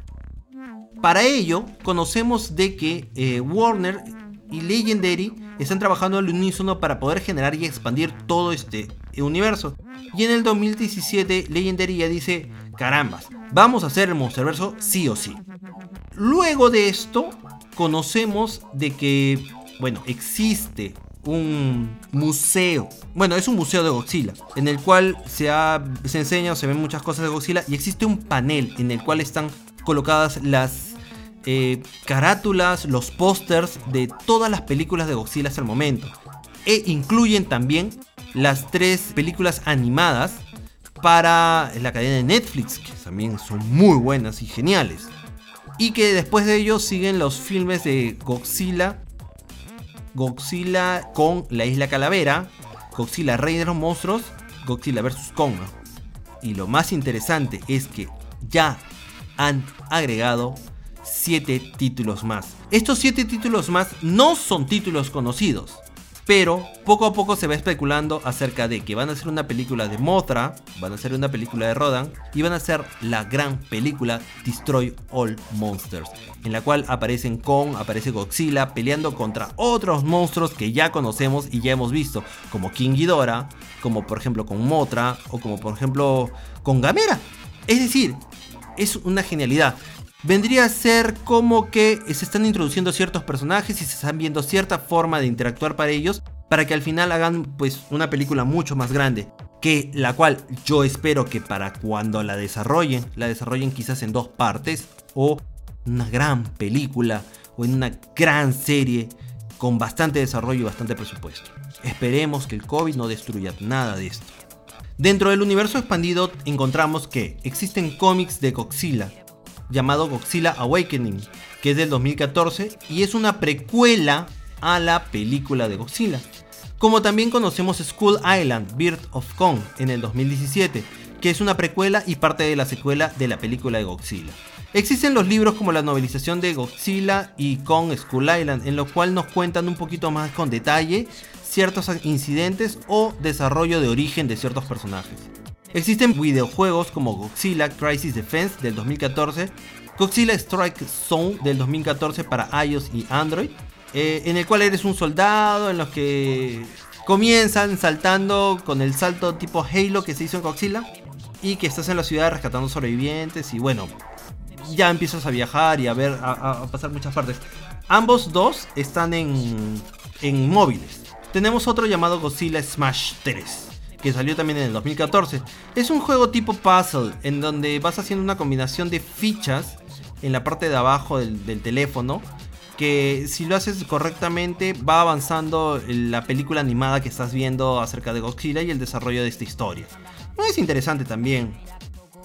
Para ello, conocemos de que eh, Warner y Legendary están trabajando al unísono para poder generar y expandir todo este universo. Y en el 2017 Legendary ya dice, carambas, vamos a hacer el Monsterverso sí o sí. Luego de esto, conocemos de que, bueno, existe un museo. Bueno, es un museo de Godzilla, en el cual se, se enseña o se ven muchas cosas de Godzilla y existe un panel en el cual están colocadas las eh, carátulas, los pósters de todas las películas de Godzilla hasta el momento. E incluyen también las tres películas animadas para la cadena de Netflix, que también son muy buenas y geniales. Y que después de ellos siguen los filmes de Godzilla, Godzilla con la Isla Calavera, Godzilla Rey de los Monstruos, Godzilla vs. Kong. Y lo más interesante es que ya han agregado 7 títulos más. Estos 7 títulos más no son títulos conocidos, pero poco a poco se va especulando acerca de que van a ser una película de Mothra, van a ser una película de Rodan y van a ser la gran película Destroy All Monsters, en la cual aparecen Kong, aparece Godzilla peleando contra otros monstruos que ya conocemos y ya hemos visto, como King Ghidorah, como por ejemplo con Mothra o como por ejemplo con Gamera. Es decir, es una genialidad. Vendría a ser como que se están introduciendo ciertos personajes y se están viendo cierta forma de interactuar para ellos para que al final hagan pues una película mucho más grande. Que la cual yo espero que para cuando la desarrollen, la desarrollen quizás en dos partes o una gran película o en una gran serie con bastante desarrollo y bastante presupuesto. Esperemos que el COVID no destruya nada de esto. Dentro del universo expandido encontramos que existen cómics de Godzilla, llamado Godzilla Awakening, que es del 2014 y es una precuela a la película de Godzilla. Como también conocemos Skull Island, Bird of Kong, en el 2017, que es una precuela y parte de la secuela de la película de Godzilla. Existen los libros como la novelización de Godzilla y Kong Skull Island, en los cuales nos cuentan un poquito más con detalle ciertos incidentes o desarrollo de origen de ciertos personajes. Existen videojuegos como Godzilla Crisis Defense del 2014, Godzilla Strike Zone del 2014 para iOS y Android, eh, en el cual eres un soldado en los que comienzan saltando con el salto tipo Halo que se hizo en Godzilla y que estás en la ciudad rescatando sobrevivientes y bueno, ya empiezas a viajar y a ver, a, pasar muchas partes. Ambos dos están en, en móviles. Tenemos otro llamado Godzilla Smash 3 que salió también en el 2014. Es un juego tipo puzzle en donde vas haciendo una combinación de fichas en la parte de abajo del, teléfono que si lo haces correctamente va avanzando la película animada que estás viendo acerca de Godzilla y el desarrollo de esta historia. No es interesante también.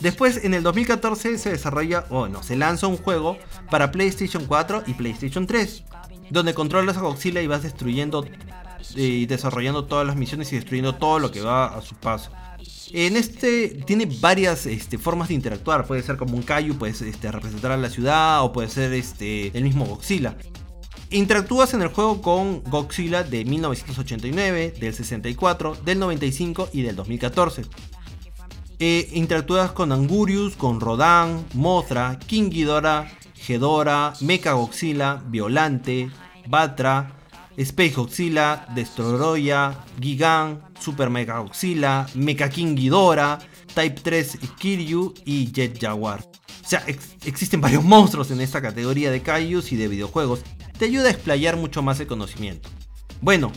Después en el 2014 se desarrolla, o no, se lanza un juego para PlayStation 4 y PlayStation 3, donde controlas a Godzilla y vas destruyendo y desarrollando todas las misiones y destruyendo todo lo que va a su paso. En este tiene varias este, formas de interactuar. Puede ser como un Kaiju, puedes este, representar a la ciudad o puede ser este, el mismo Godzilla. Interactúas en el juego con Godzilla de 1989, del 64, del 95 y del 2014. Eh, interactúas con Angurius, con Rodan, Mothra, King Ghidorah, Ghidorah, Mecha Godzilla, Violante, Batra, Space Godzilla, Destroroya, Gigan, Super Mega Godzilla, Mecha King Ghidorah, Type 3 Kiryu y Jet Jaguar. O sea, existen [laughs] varios monstruos en esta categoría de Kaijus y de videojuegos. Te ayuda a explayar mucho más el conocimiento. Bueno,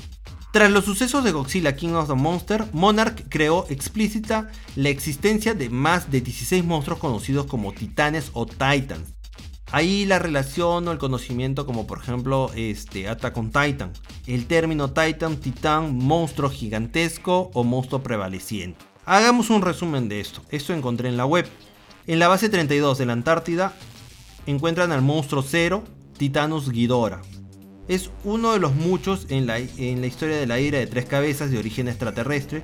tras los sucesos de Godzilla King of the Monster, Monarch creó explícita la existencia de más de 16 monstruos conocidos como titanes o titans, Ahí la relación o el conocimiento como por ejemplo este, Attack on Titan. El término Titan, titán, monstruo gigantesco o monstruo prevaleciente. Hagamos un resumen de esto. Esto encontré en la web. En la base 32 de la Antártida encuentran al monstruo cero, Titanus Ghidorah. Es uno de los muchos en la, en la historia de la ira de tres cabezas de origen extraterrestre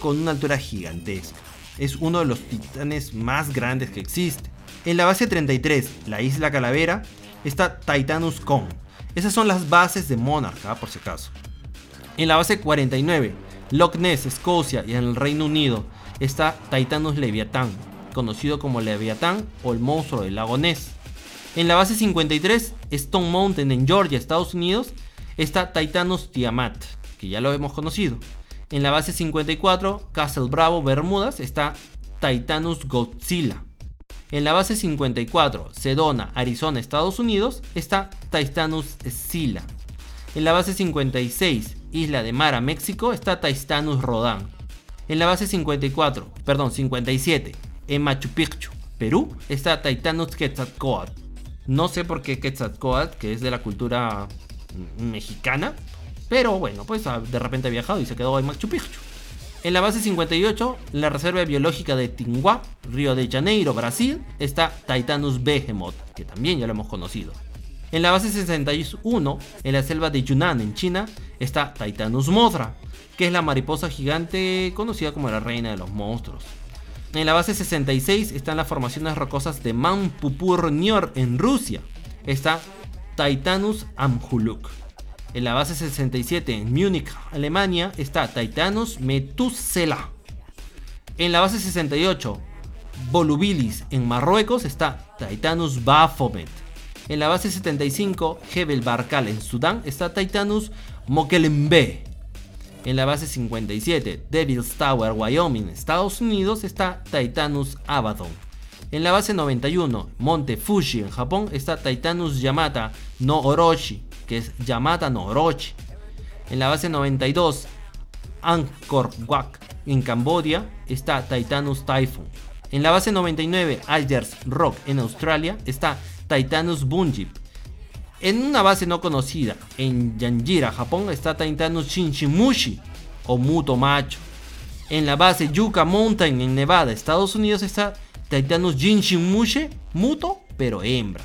con una altura gigantesca. Es uno de los titanes más grandes que existe. En la base 33, la isla Calavera, está Titanus Kong. Esas son las bases de Monarch, ¿ah? por si acaso. En la base 49, Loch Ness, Escocia y en el Reino Unido, está Titanus Leviathan, conocido como Leviathan o el monstruo del lago Ness. En la base 53, Stone Mountain en Georgia, Estados Unidos, está Titanus Tiamat, que ya lo hemos conocido. En la base 54, Castle Bravo, Bermudas, está Titanus Godzilla. En la base 54, Sedona, Arizona, Estados Unidos, está Titanus Scylla. En la base 56, Isla de Mara, México, está Titanus Rodan. En la base 54, perdón, 57, en Machu Picchu, Perú, está Titanus Quetzalcoatl. No sé por qué Quetzalcoatl, que es de la cultura mexicana, pero bueno, pues ah, de repente ha viajado y se quedó en Machu Picchu. En la base 58, la Reserva Biológica de Tinguá, Río de Janeiro, Brasil, está Titanus Behemoth, que también ya lo hemos conocido. En la base 61, en la selva de Yunnan, en China, está Titanus Mothra, que es la mariposa gigante conocida como la reina de los monstruos. En la base 66 están las formaciones rocosas de Mount Pupur-Nior en Rusia. Está Titanus Amhuluk. En la base 67 en Múnich, Alemania, está Titanus Metusela. En la base 68, Volubilis, en Marruecos, está Titanus Baphomet. En la base 75, Hebel Barkal, en Sudán, está Titanus Mokelembe. En la base 57, Devil's Tower, Wyoming, Estados Unidos, está Titanus Abaddon. En la base 91, Monte Fuji, en Japón, está Titanus Yamata no Orochi que es Yamata no. En la base 92, Angkor Wat, en Cambodia, está Titanus Typhoon. En la base 99, Alders Rock, en Australia, está Titanus Bunjip. En una base no conocida, en Yanjira, Japón, está Titanus Shinshimushi o Muto Macho. En la base Yucca Mountain, en Nevada, Estados Unidos, está Titanus Jinshimushi Muto, pero hembra.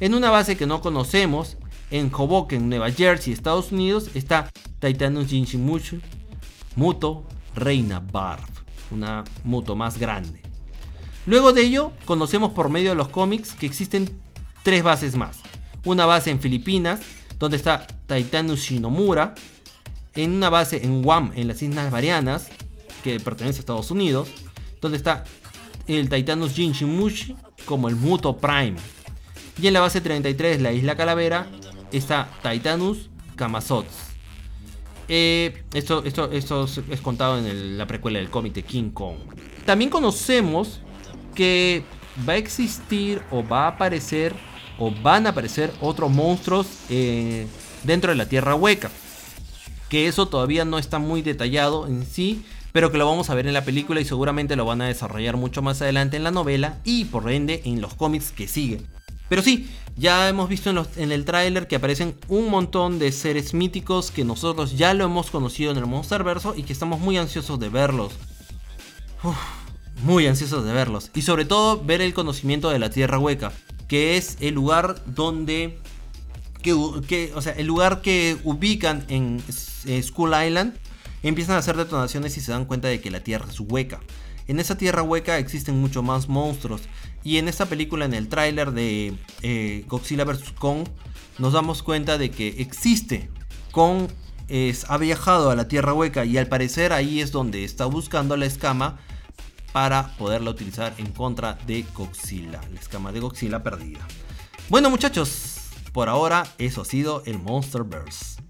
En una base que no conocemos, en Hoboken, Nueva Jersey, Estados Unidos, está Titanus Jinshimushu Muto Reina Barb, una Muto más grande. Luego de ello, conocemos por medio de los cómics que existen tres bases más. Una base en Filipinas, donde está Titanus Shinomura. En una base en Guam, en las Islas Marianas, que pertenece a Estados Unidos, donde está el Titanus Jinshimushi como el Muto Prime. Y en la base 33, la Isla Calavera, está Titanus Kamazots. Eh, esto, esto, esto, es contado en la precuela del cómic de King Kong. También conocemos que va a existir o va a aparecer o van a aparecer otros monstruos eh, dentro de la Tierra Hueca. Que eso todavía no está muy detallado en sí, pero que lo vamos a ver en la película y seguramente lo van a desarrollar mucho más adelante en la novela y por ende en los cómics que siguen. Pero sí, ya hemos visto en, el tráiler que aparecen un montón de seres míticos que nosotros ya lo hemos conocido en el Monsterverso y que estamos muy ansiosos de verlos. muy ansiosos de verlos. Y sobre todo ver el conocimiento de la Tierra Hueca, que es el lugar donde... Que, o sea, el lugar que ubican en School Island, empiezan a hacer detonaciones y se dan cuenta de que la Tierra es hueca. En esa Tierra hueca existen mucho más monstruos y en esta película, en el tráiler de eh, Godzilla vs. Kong, nos damos cuenta de que existe. Kong ha viajado a la Tierra Hueca y al parecer ahí es donde está buscando la escama para poderla utilizar en contra de Godzilla. La escama de Godzilla perdida. Bueno muchachos, por ahora eso ha sido el Monsterverse.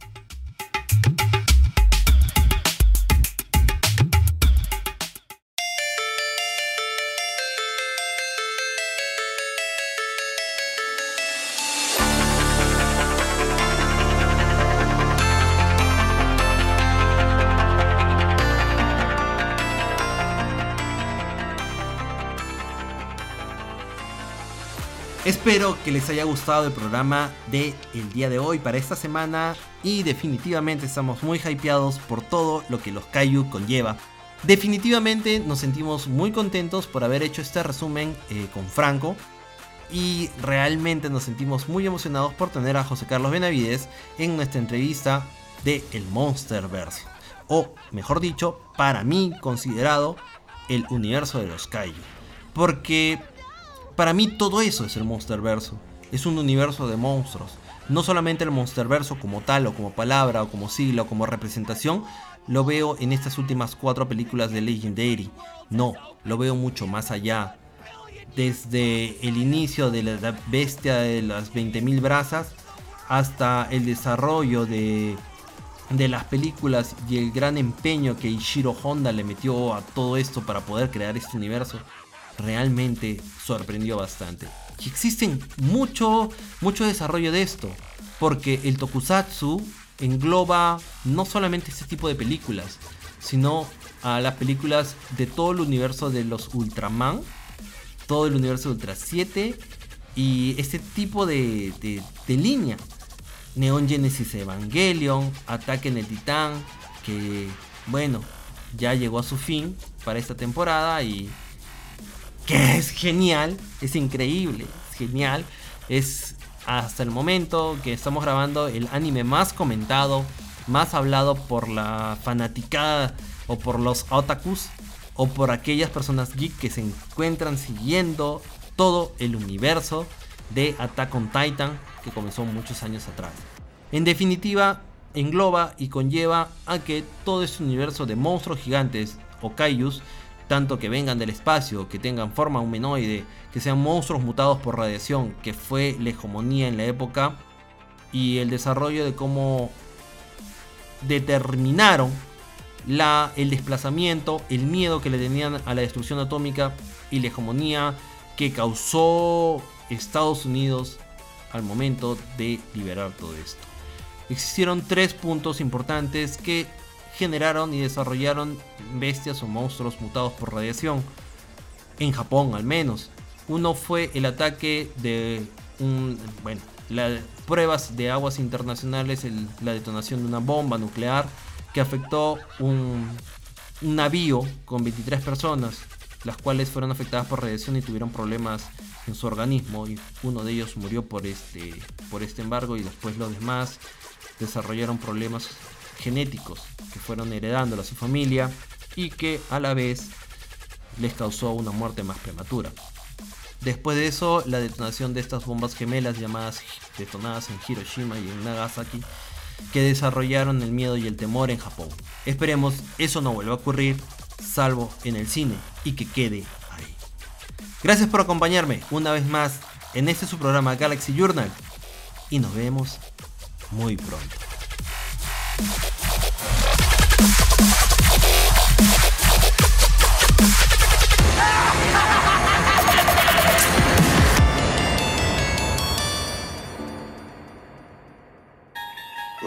Espero que les haya gustado el programa de el día de hoy para esta semana y definitivamente estamos muy hypeados por todo lo que los Kaiju conlleva. Definitivamente nos sentimos muy contentos por haber hecho este resumen eh, con Franco y realmente nos sentimos muy emocionados por tener a José Carlos Benavides en nuestra entrevista de El Monsterverse o mejor dicho, para mí considerado el universo de los Kaiju. Porque para mí todo eso es el Monsterverso. Es un universo de monstruos. No solamente el Monsterverso como tal, o como palabra, o como sigla, o como representación, lo veo en estas últimas cuatro películas de Legendary. No, lo veo mucho más allá. Desde el inicio de la bestia de las 20.000 brasas hasta el desarrollo de, de las películas y el gran empeño que Ishiro Honda le metió a todo esto para poder crear este universo, realmente sorprendió bastante. Y existen mucho, mucho desarrollo de esto, porque el tokusatsu engloba no solamente este tipo de películas, sino a las películas de todo el universo de los Ultraman, todo el universo de Ultra 7 y este tipo de, de, línea. Neon Genesis Evangelion, Ataque en el Titán, que bueno, ya llegó a su fin para esta temporada y que es genial, es increíble, es genial, es hasta el momento que estamos grabando el anime más comentado, más hablado por la fanaticada o por los otakus o por aquellas personas geek que se encuentran siguiendo todo el universo de Attack on Titan que comenzó muchos años atrás. En definitiva, engloba y conlleva a que todo este universo de monstruos gigantes o kaijus, tanto que vengan del espacio, que tengan forma humanoide, que sean monstruos mutados por radiación, que fue la hegemonía en la época, y el desarrollo de cómo determinaron la, el desplazamiento, el miedo que le tenían a la destrucción atómica y la hegemonía que causó Estados Unidos al momento de liberar todo esto. Existieron tres puntos importantes que generaron y desarrollaron bestias o monstruos mutados por radiación, en Japón al menos. Uno fue el ataque de un, bueno, las pruebas de aguas internacionales, la detonación de una bomba nuclear que afectó un, navío con 23 personas, las cuales fueron afectadas por radiación y tuvieron problemas en su organismo y uno de ellos murió por este, por este embargo y después los demás desarrollaron problemas genéticos que fueron heredando a su familia y que a la vez les causó una muerte más prematura. Después de eso, la detonación de estas bombas gemelas llamadas detonadas en Hiroshima y en Nagasaki, que desarrollaron el miedo y el temor en Japón. Esperemos eso no vuelva a ocurrir, salvo en el cine, y que quede ahí. Gracias por acompañarme una vez más en este su programa Galaxy Journal, y nos vemos muy pronto.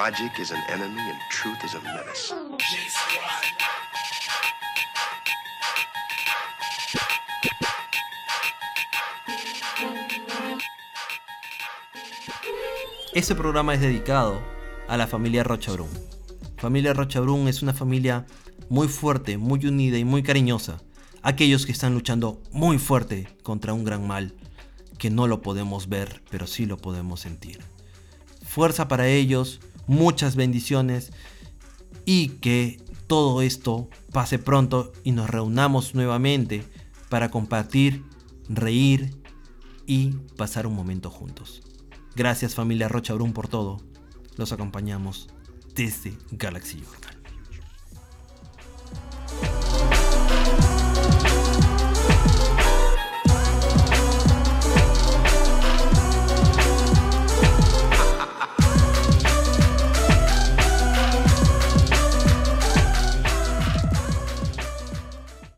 Logic is an enemy and truth is a menace. Este programa es dedicado a la familia Rochabrún. Familia Rochabrún es una familia muy fuerte, muy unida y muy cariñosa. Aquellos que están luchando muy fuerte contra un gran mal que no lo podemos ver, pero sí lo podemos sentir. Fuerza para ellos, muchas bendiciones y que todo esto pase pronto y nos reunamos nuevamente para compartir, reír y pasar un momento juntos. Gracias familia Rocha Brun por todo. Los acompañamos desde Galaxy York.